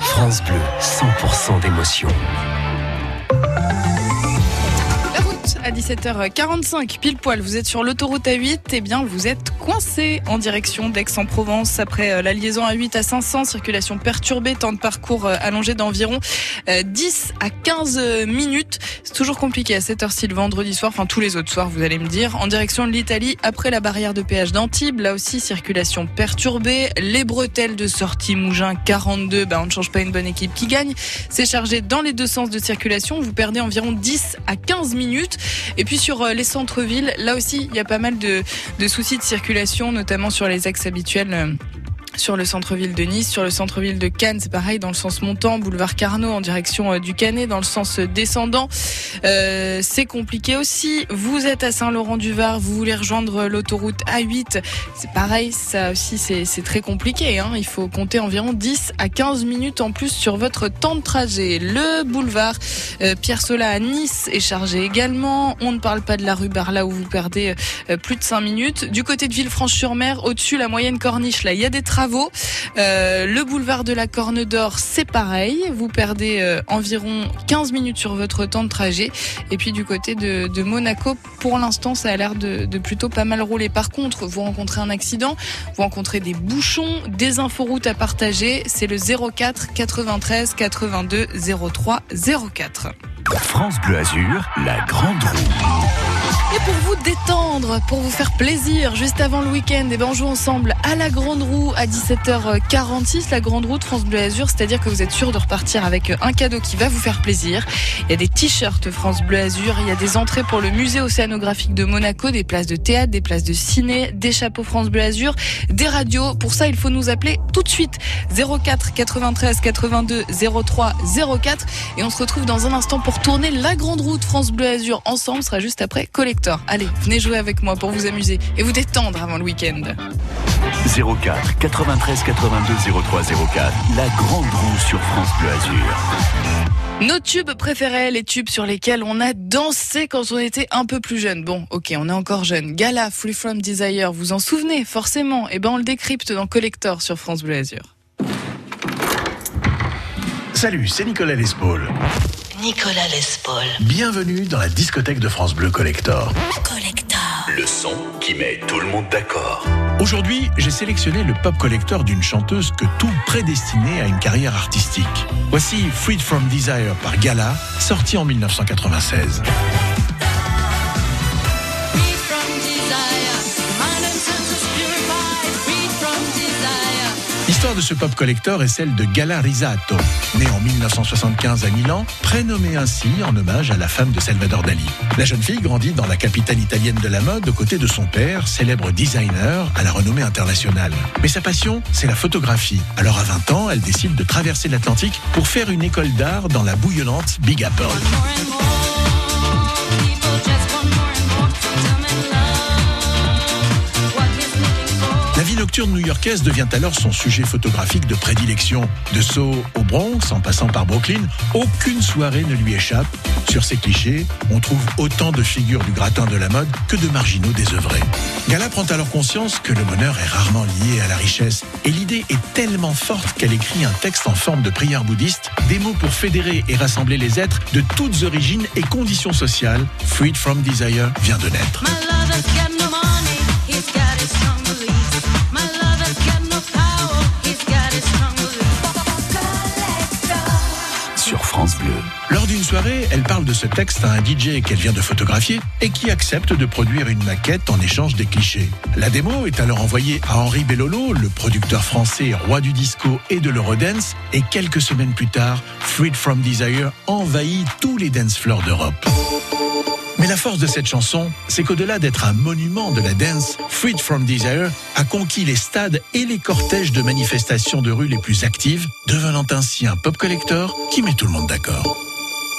France Bleu, 100% d'émotion. 17h45, pile poil, vous êtes sur l'autoroute A8, et bien vous êtes coincé en direction d'Aix-en-Provence. Après euh, la liaison A8 à 500, circulation perturbée, temps de parcours euh, allongé d'environ euh, 10 à 15 minutes. C'est toujours compliqué à cette heure-ci le vendredi soir, enfin tous les autres soirs vous allez me dire, en direction de l'Italie après la barrière de péage d'Antibes, là aussi circulation perturbée, les bretelles de sortie Mougin 42, bah, on ne change pas une bonne équipe qui gagne, c'est chargé dans les deux sens de circulation, vous perdez environ 10 à 15 minutes. Et puis sur euh, les centres-villes, là aussi, il y a pas mal de, de soucis de circulation, notamment sur les axes habituels. Euh, sur le centre-ville de Nice, sur le centre-ville de Cannes, c'est pareil dans le sens montant, boulevard Carnot en direction euh, du Canet, dans le sens euh, descendant. Euh, c'est compliqué aussi. Vous êtes à Saint-Laurent-du-Var, vous voulez rejoindre l'autoroute A8, c'est pareil, ça aussi c'est très compliqué. Hein. Il faut compter environ 10 à 15 minutes en plus sur votre temps de trajet. Le boulevard euh, Pierre Sola à Nice est chargé également. On ne parle pas de la rue Barla où vous perdez euh, plus de 5 minutes. Du côté de Villefranche-sur-Mer, au-dessus la moyenne corniche, là il y a des travaux. Euh, le boulevard de la Corne d'Or, c'est pareil. Vous perdez euh, environ 15 minutes sur votre temps de trajet. Et puis du côté de, Monaco, pour l'instant, ça a l'air de, de plutôt pas mal rouler. Par contre, vous rencontrez un accident, vous rencontrez des bouchons, des inforoutes à partager. C'est le 04 93 82 03 04. France Bleu Azur, la grande roue. Et pour vous détendre, pour vous faire plaisir, juste avant le week-end, eh ben on joue ensemble à la Grande Roue à 17h46. La Grande Roue France Bleu Azur, c'est-à-dire que vous êtes sûr de repartir avec un cadeau qui va vous faire plaisir. Il y a des t-shirts France Bleu Azur, il y a des entrées pour le musée océanographique de Monaco, des places de théâtre, des places de ciné, des chapeaux France Bleu Azur, des radios. Pour ça, il faut nous appeler tout de suite 04 93 82 03 04 et on se retrouve dans un instant pour tourner la Grande Roue France Bleu Azur ensemble. Ce sera juste après Collector. Allez, venez jouer avec moi pour vous amuser et vous détendre avant le week-end. 04 93 82 03 04. La grande roue sur France Bleu Azur. Nos tubes préférés, les tubes sur lesquels on a dansé quand on était un peu plus jeune. Bon, ok, on est encore jeune. Gala, Free From Desire, vous en souvenez forcément? Eh ben, on le décrypte dans Collector sur France Bleu Azur. Salut, c'est Nicolas Lespaul. Nicolas Lespaul. Bienvenue dans la discothèque de France Bleu Collector. Collector. Le son qui met tout le monde d'accord. Aujourd'hui, j'ai sélectionné le pop collector d'une chanteuse que tout prédestinait à une carrière artistique. Voici Freed from Desire par Gala, sorti en 1996. De ce pop collector est celle de Gala Risato, née en 1975 à Milan, prénommée ainsi en hommage à la femme de Salvador Dali. La jeune fille grandit dans la capitale italienne de la mode aux côtés de son père, célèbre designer à la renommée internationale. Mais sa passion, c'est la photographie. Alors à 20 ans, elle décide de traverser l'Atlantique pour faire une école d'art dans la bouillonnante Big Apple. Vie nocturne new-yorkaise devient alors son sujet photographique de prédilection. De Soho au Bronx, en passant par Brooklyn, aucune soirée ne lui échappe. Sur ces clichés, on trouve autant de figures du gratin de la mode que de marginaux désœuvrés. Gala prend alors conscience que le bonheur est rarement lié à la richesse et l'idée est tellement forte qu'elle écrit un texte en forme de prière bouddhiste, des mots pour fédérer et rassembler les êtres de toutes origines et conditions sociales. Freed from Desire vient de naître. Elle parle de ce texte à un DJ qu'elle vient de photographier et qui accepte de produire une maquette en échange des clichés. La démo est alors envoyée à Henri Bellolo, le producteur français roi du disco et de l'Eurodance, et quelques semaines plus tard, Freed from Desire envahit tous les dance floors d'Europe. Mais la force de cette chanson, c'est qu'au-delà d'être un monument de la dance, Freed from Desire a conquis les stades et les cortèges de manifestations de rue les plus actives, devenant ainsi un pop collector qui met tout le monde d'accord.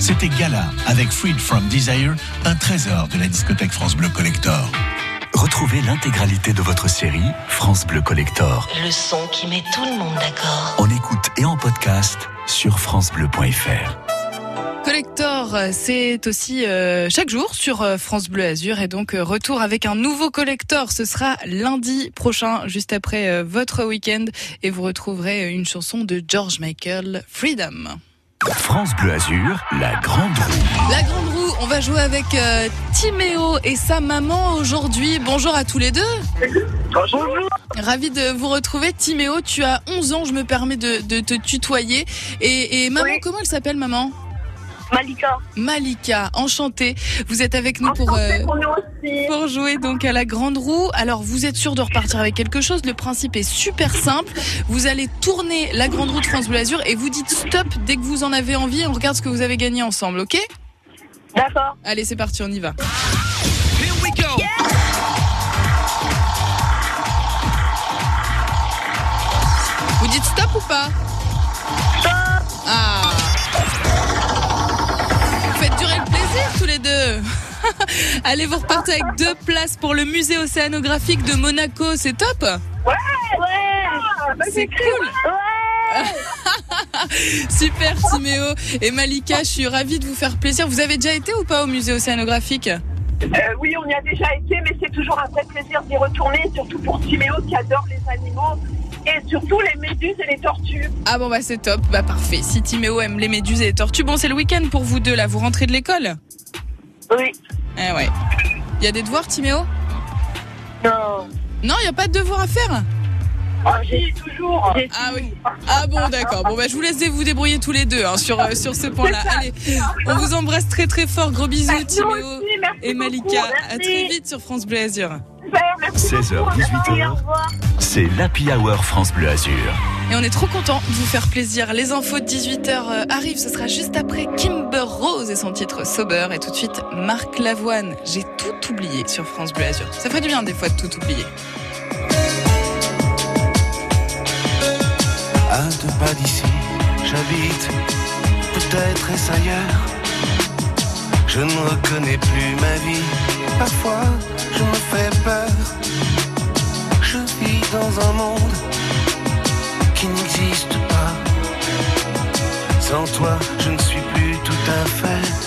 C'était Gala avec Freed from Desire, un trésor de la discothèque France Bleu Collector. Retrouvez l'intégralité de votre série France Bleu Collector Le son qui met tout le monde d'accord. en écoute et en podcast sur francebleu.fr. Collector, c'est aussi euh, chaque jour sur euh, France Bleu Azur et donc euh, retour avec un nouveau collector. Ce sera lundi prochain, juste après euh, votre week-end et vous retrouverez une chanson de George Michael, Freedom. France Bleu Azur, la grande roue. La grande roue, on va jouer avec euh, Timéo et sa maman aujourd'hui. Bonjour à tous les deux. Bonjour. Ravi de vous retrouver. Timéo, tu as 11 ans, je me permets de, de te tutoyer. Et, et maman, comment elle s'appelle maman? Malika. Malika, enchantée. Vous êtes avec nous pour, euh, pour nous aussi. pour jouer donc à la grande roue. Alors vous êtes sûr de repartir avec quelque chose? Le principe est super simple. Vous allez tourner la grande roue de France Bleu Azur et vous dites stop dès que vous en avez envie. On regarde ce que vous avez gagné ensemble, ok? D'accord. Allez, c'est parti, on y va. Here we go. Vous dites stop ou pas? Ah tous les deux. Allez, vous repartez avec deux places pour le musée océanographique de Monaco, c'est top. Ouais, ouais. C'est cool. Super Timéo et Malika, je suis ravie de vous faire plaisir. Vous avez déjà été ou pas au musée océanographique? Euh, oui, on y a déjà été, mais c'est toujours un vrai plaisir d'y retourner, surtout pour Timéo qui adore les animaux et surtout les méduses et les tortues. Ah bon bah c'est top, bah parfait. Si Timéo aime les méduses et les tortues, bon c'est le week-end pour vous deux là, vous rentrez de l'école? Oui. Eh ouais. Il y a des devoirs Timéo? Non. Non, il n'y a pas de devoirs à faire? Ah, j'ai toujours. Ah oui. Ah bon, d'accord. Bon, bah, je vous laisse vous débrouiller tous les deux hein, sur, euh, sur ce point-là. Allez, on vous embrasse très très fort. Gros bisous, Timéo et Malika. À très vite sur France Bleu Azur. 16h, 18h, c'est l'Happy Hour France Bleu Azur. Et on est trop content de vous faire plaisir. Les infos de 18h arrivent. Ce sera juste après Kimber Rose et son titre Sober. Et tout de suite, Marc Lavoine. J'ai tout oublié sur France Bleu Azur. Ça ferait du bien des fois de tout oublier. À deux pas d'ici, j'habite, peut-être est-ce ailleurs. Je ne reconnais plus ma vie, parfois je me fais peur. Je vis dans un monde Sans toi, je ne suis plus tout à fait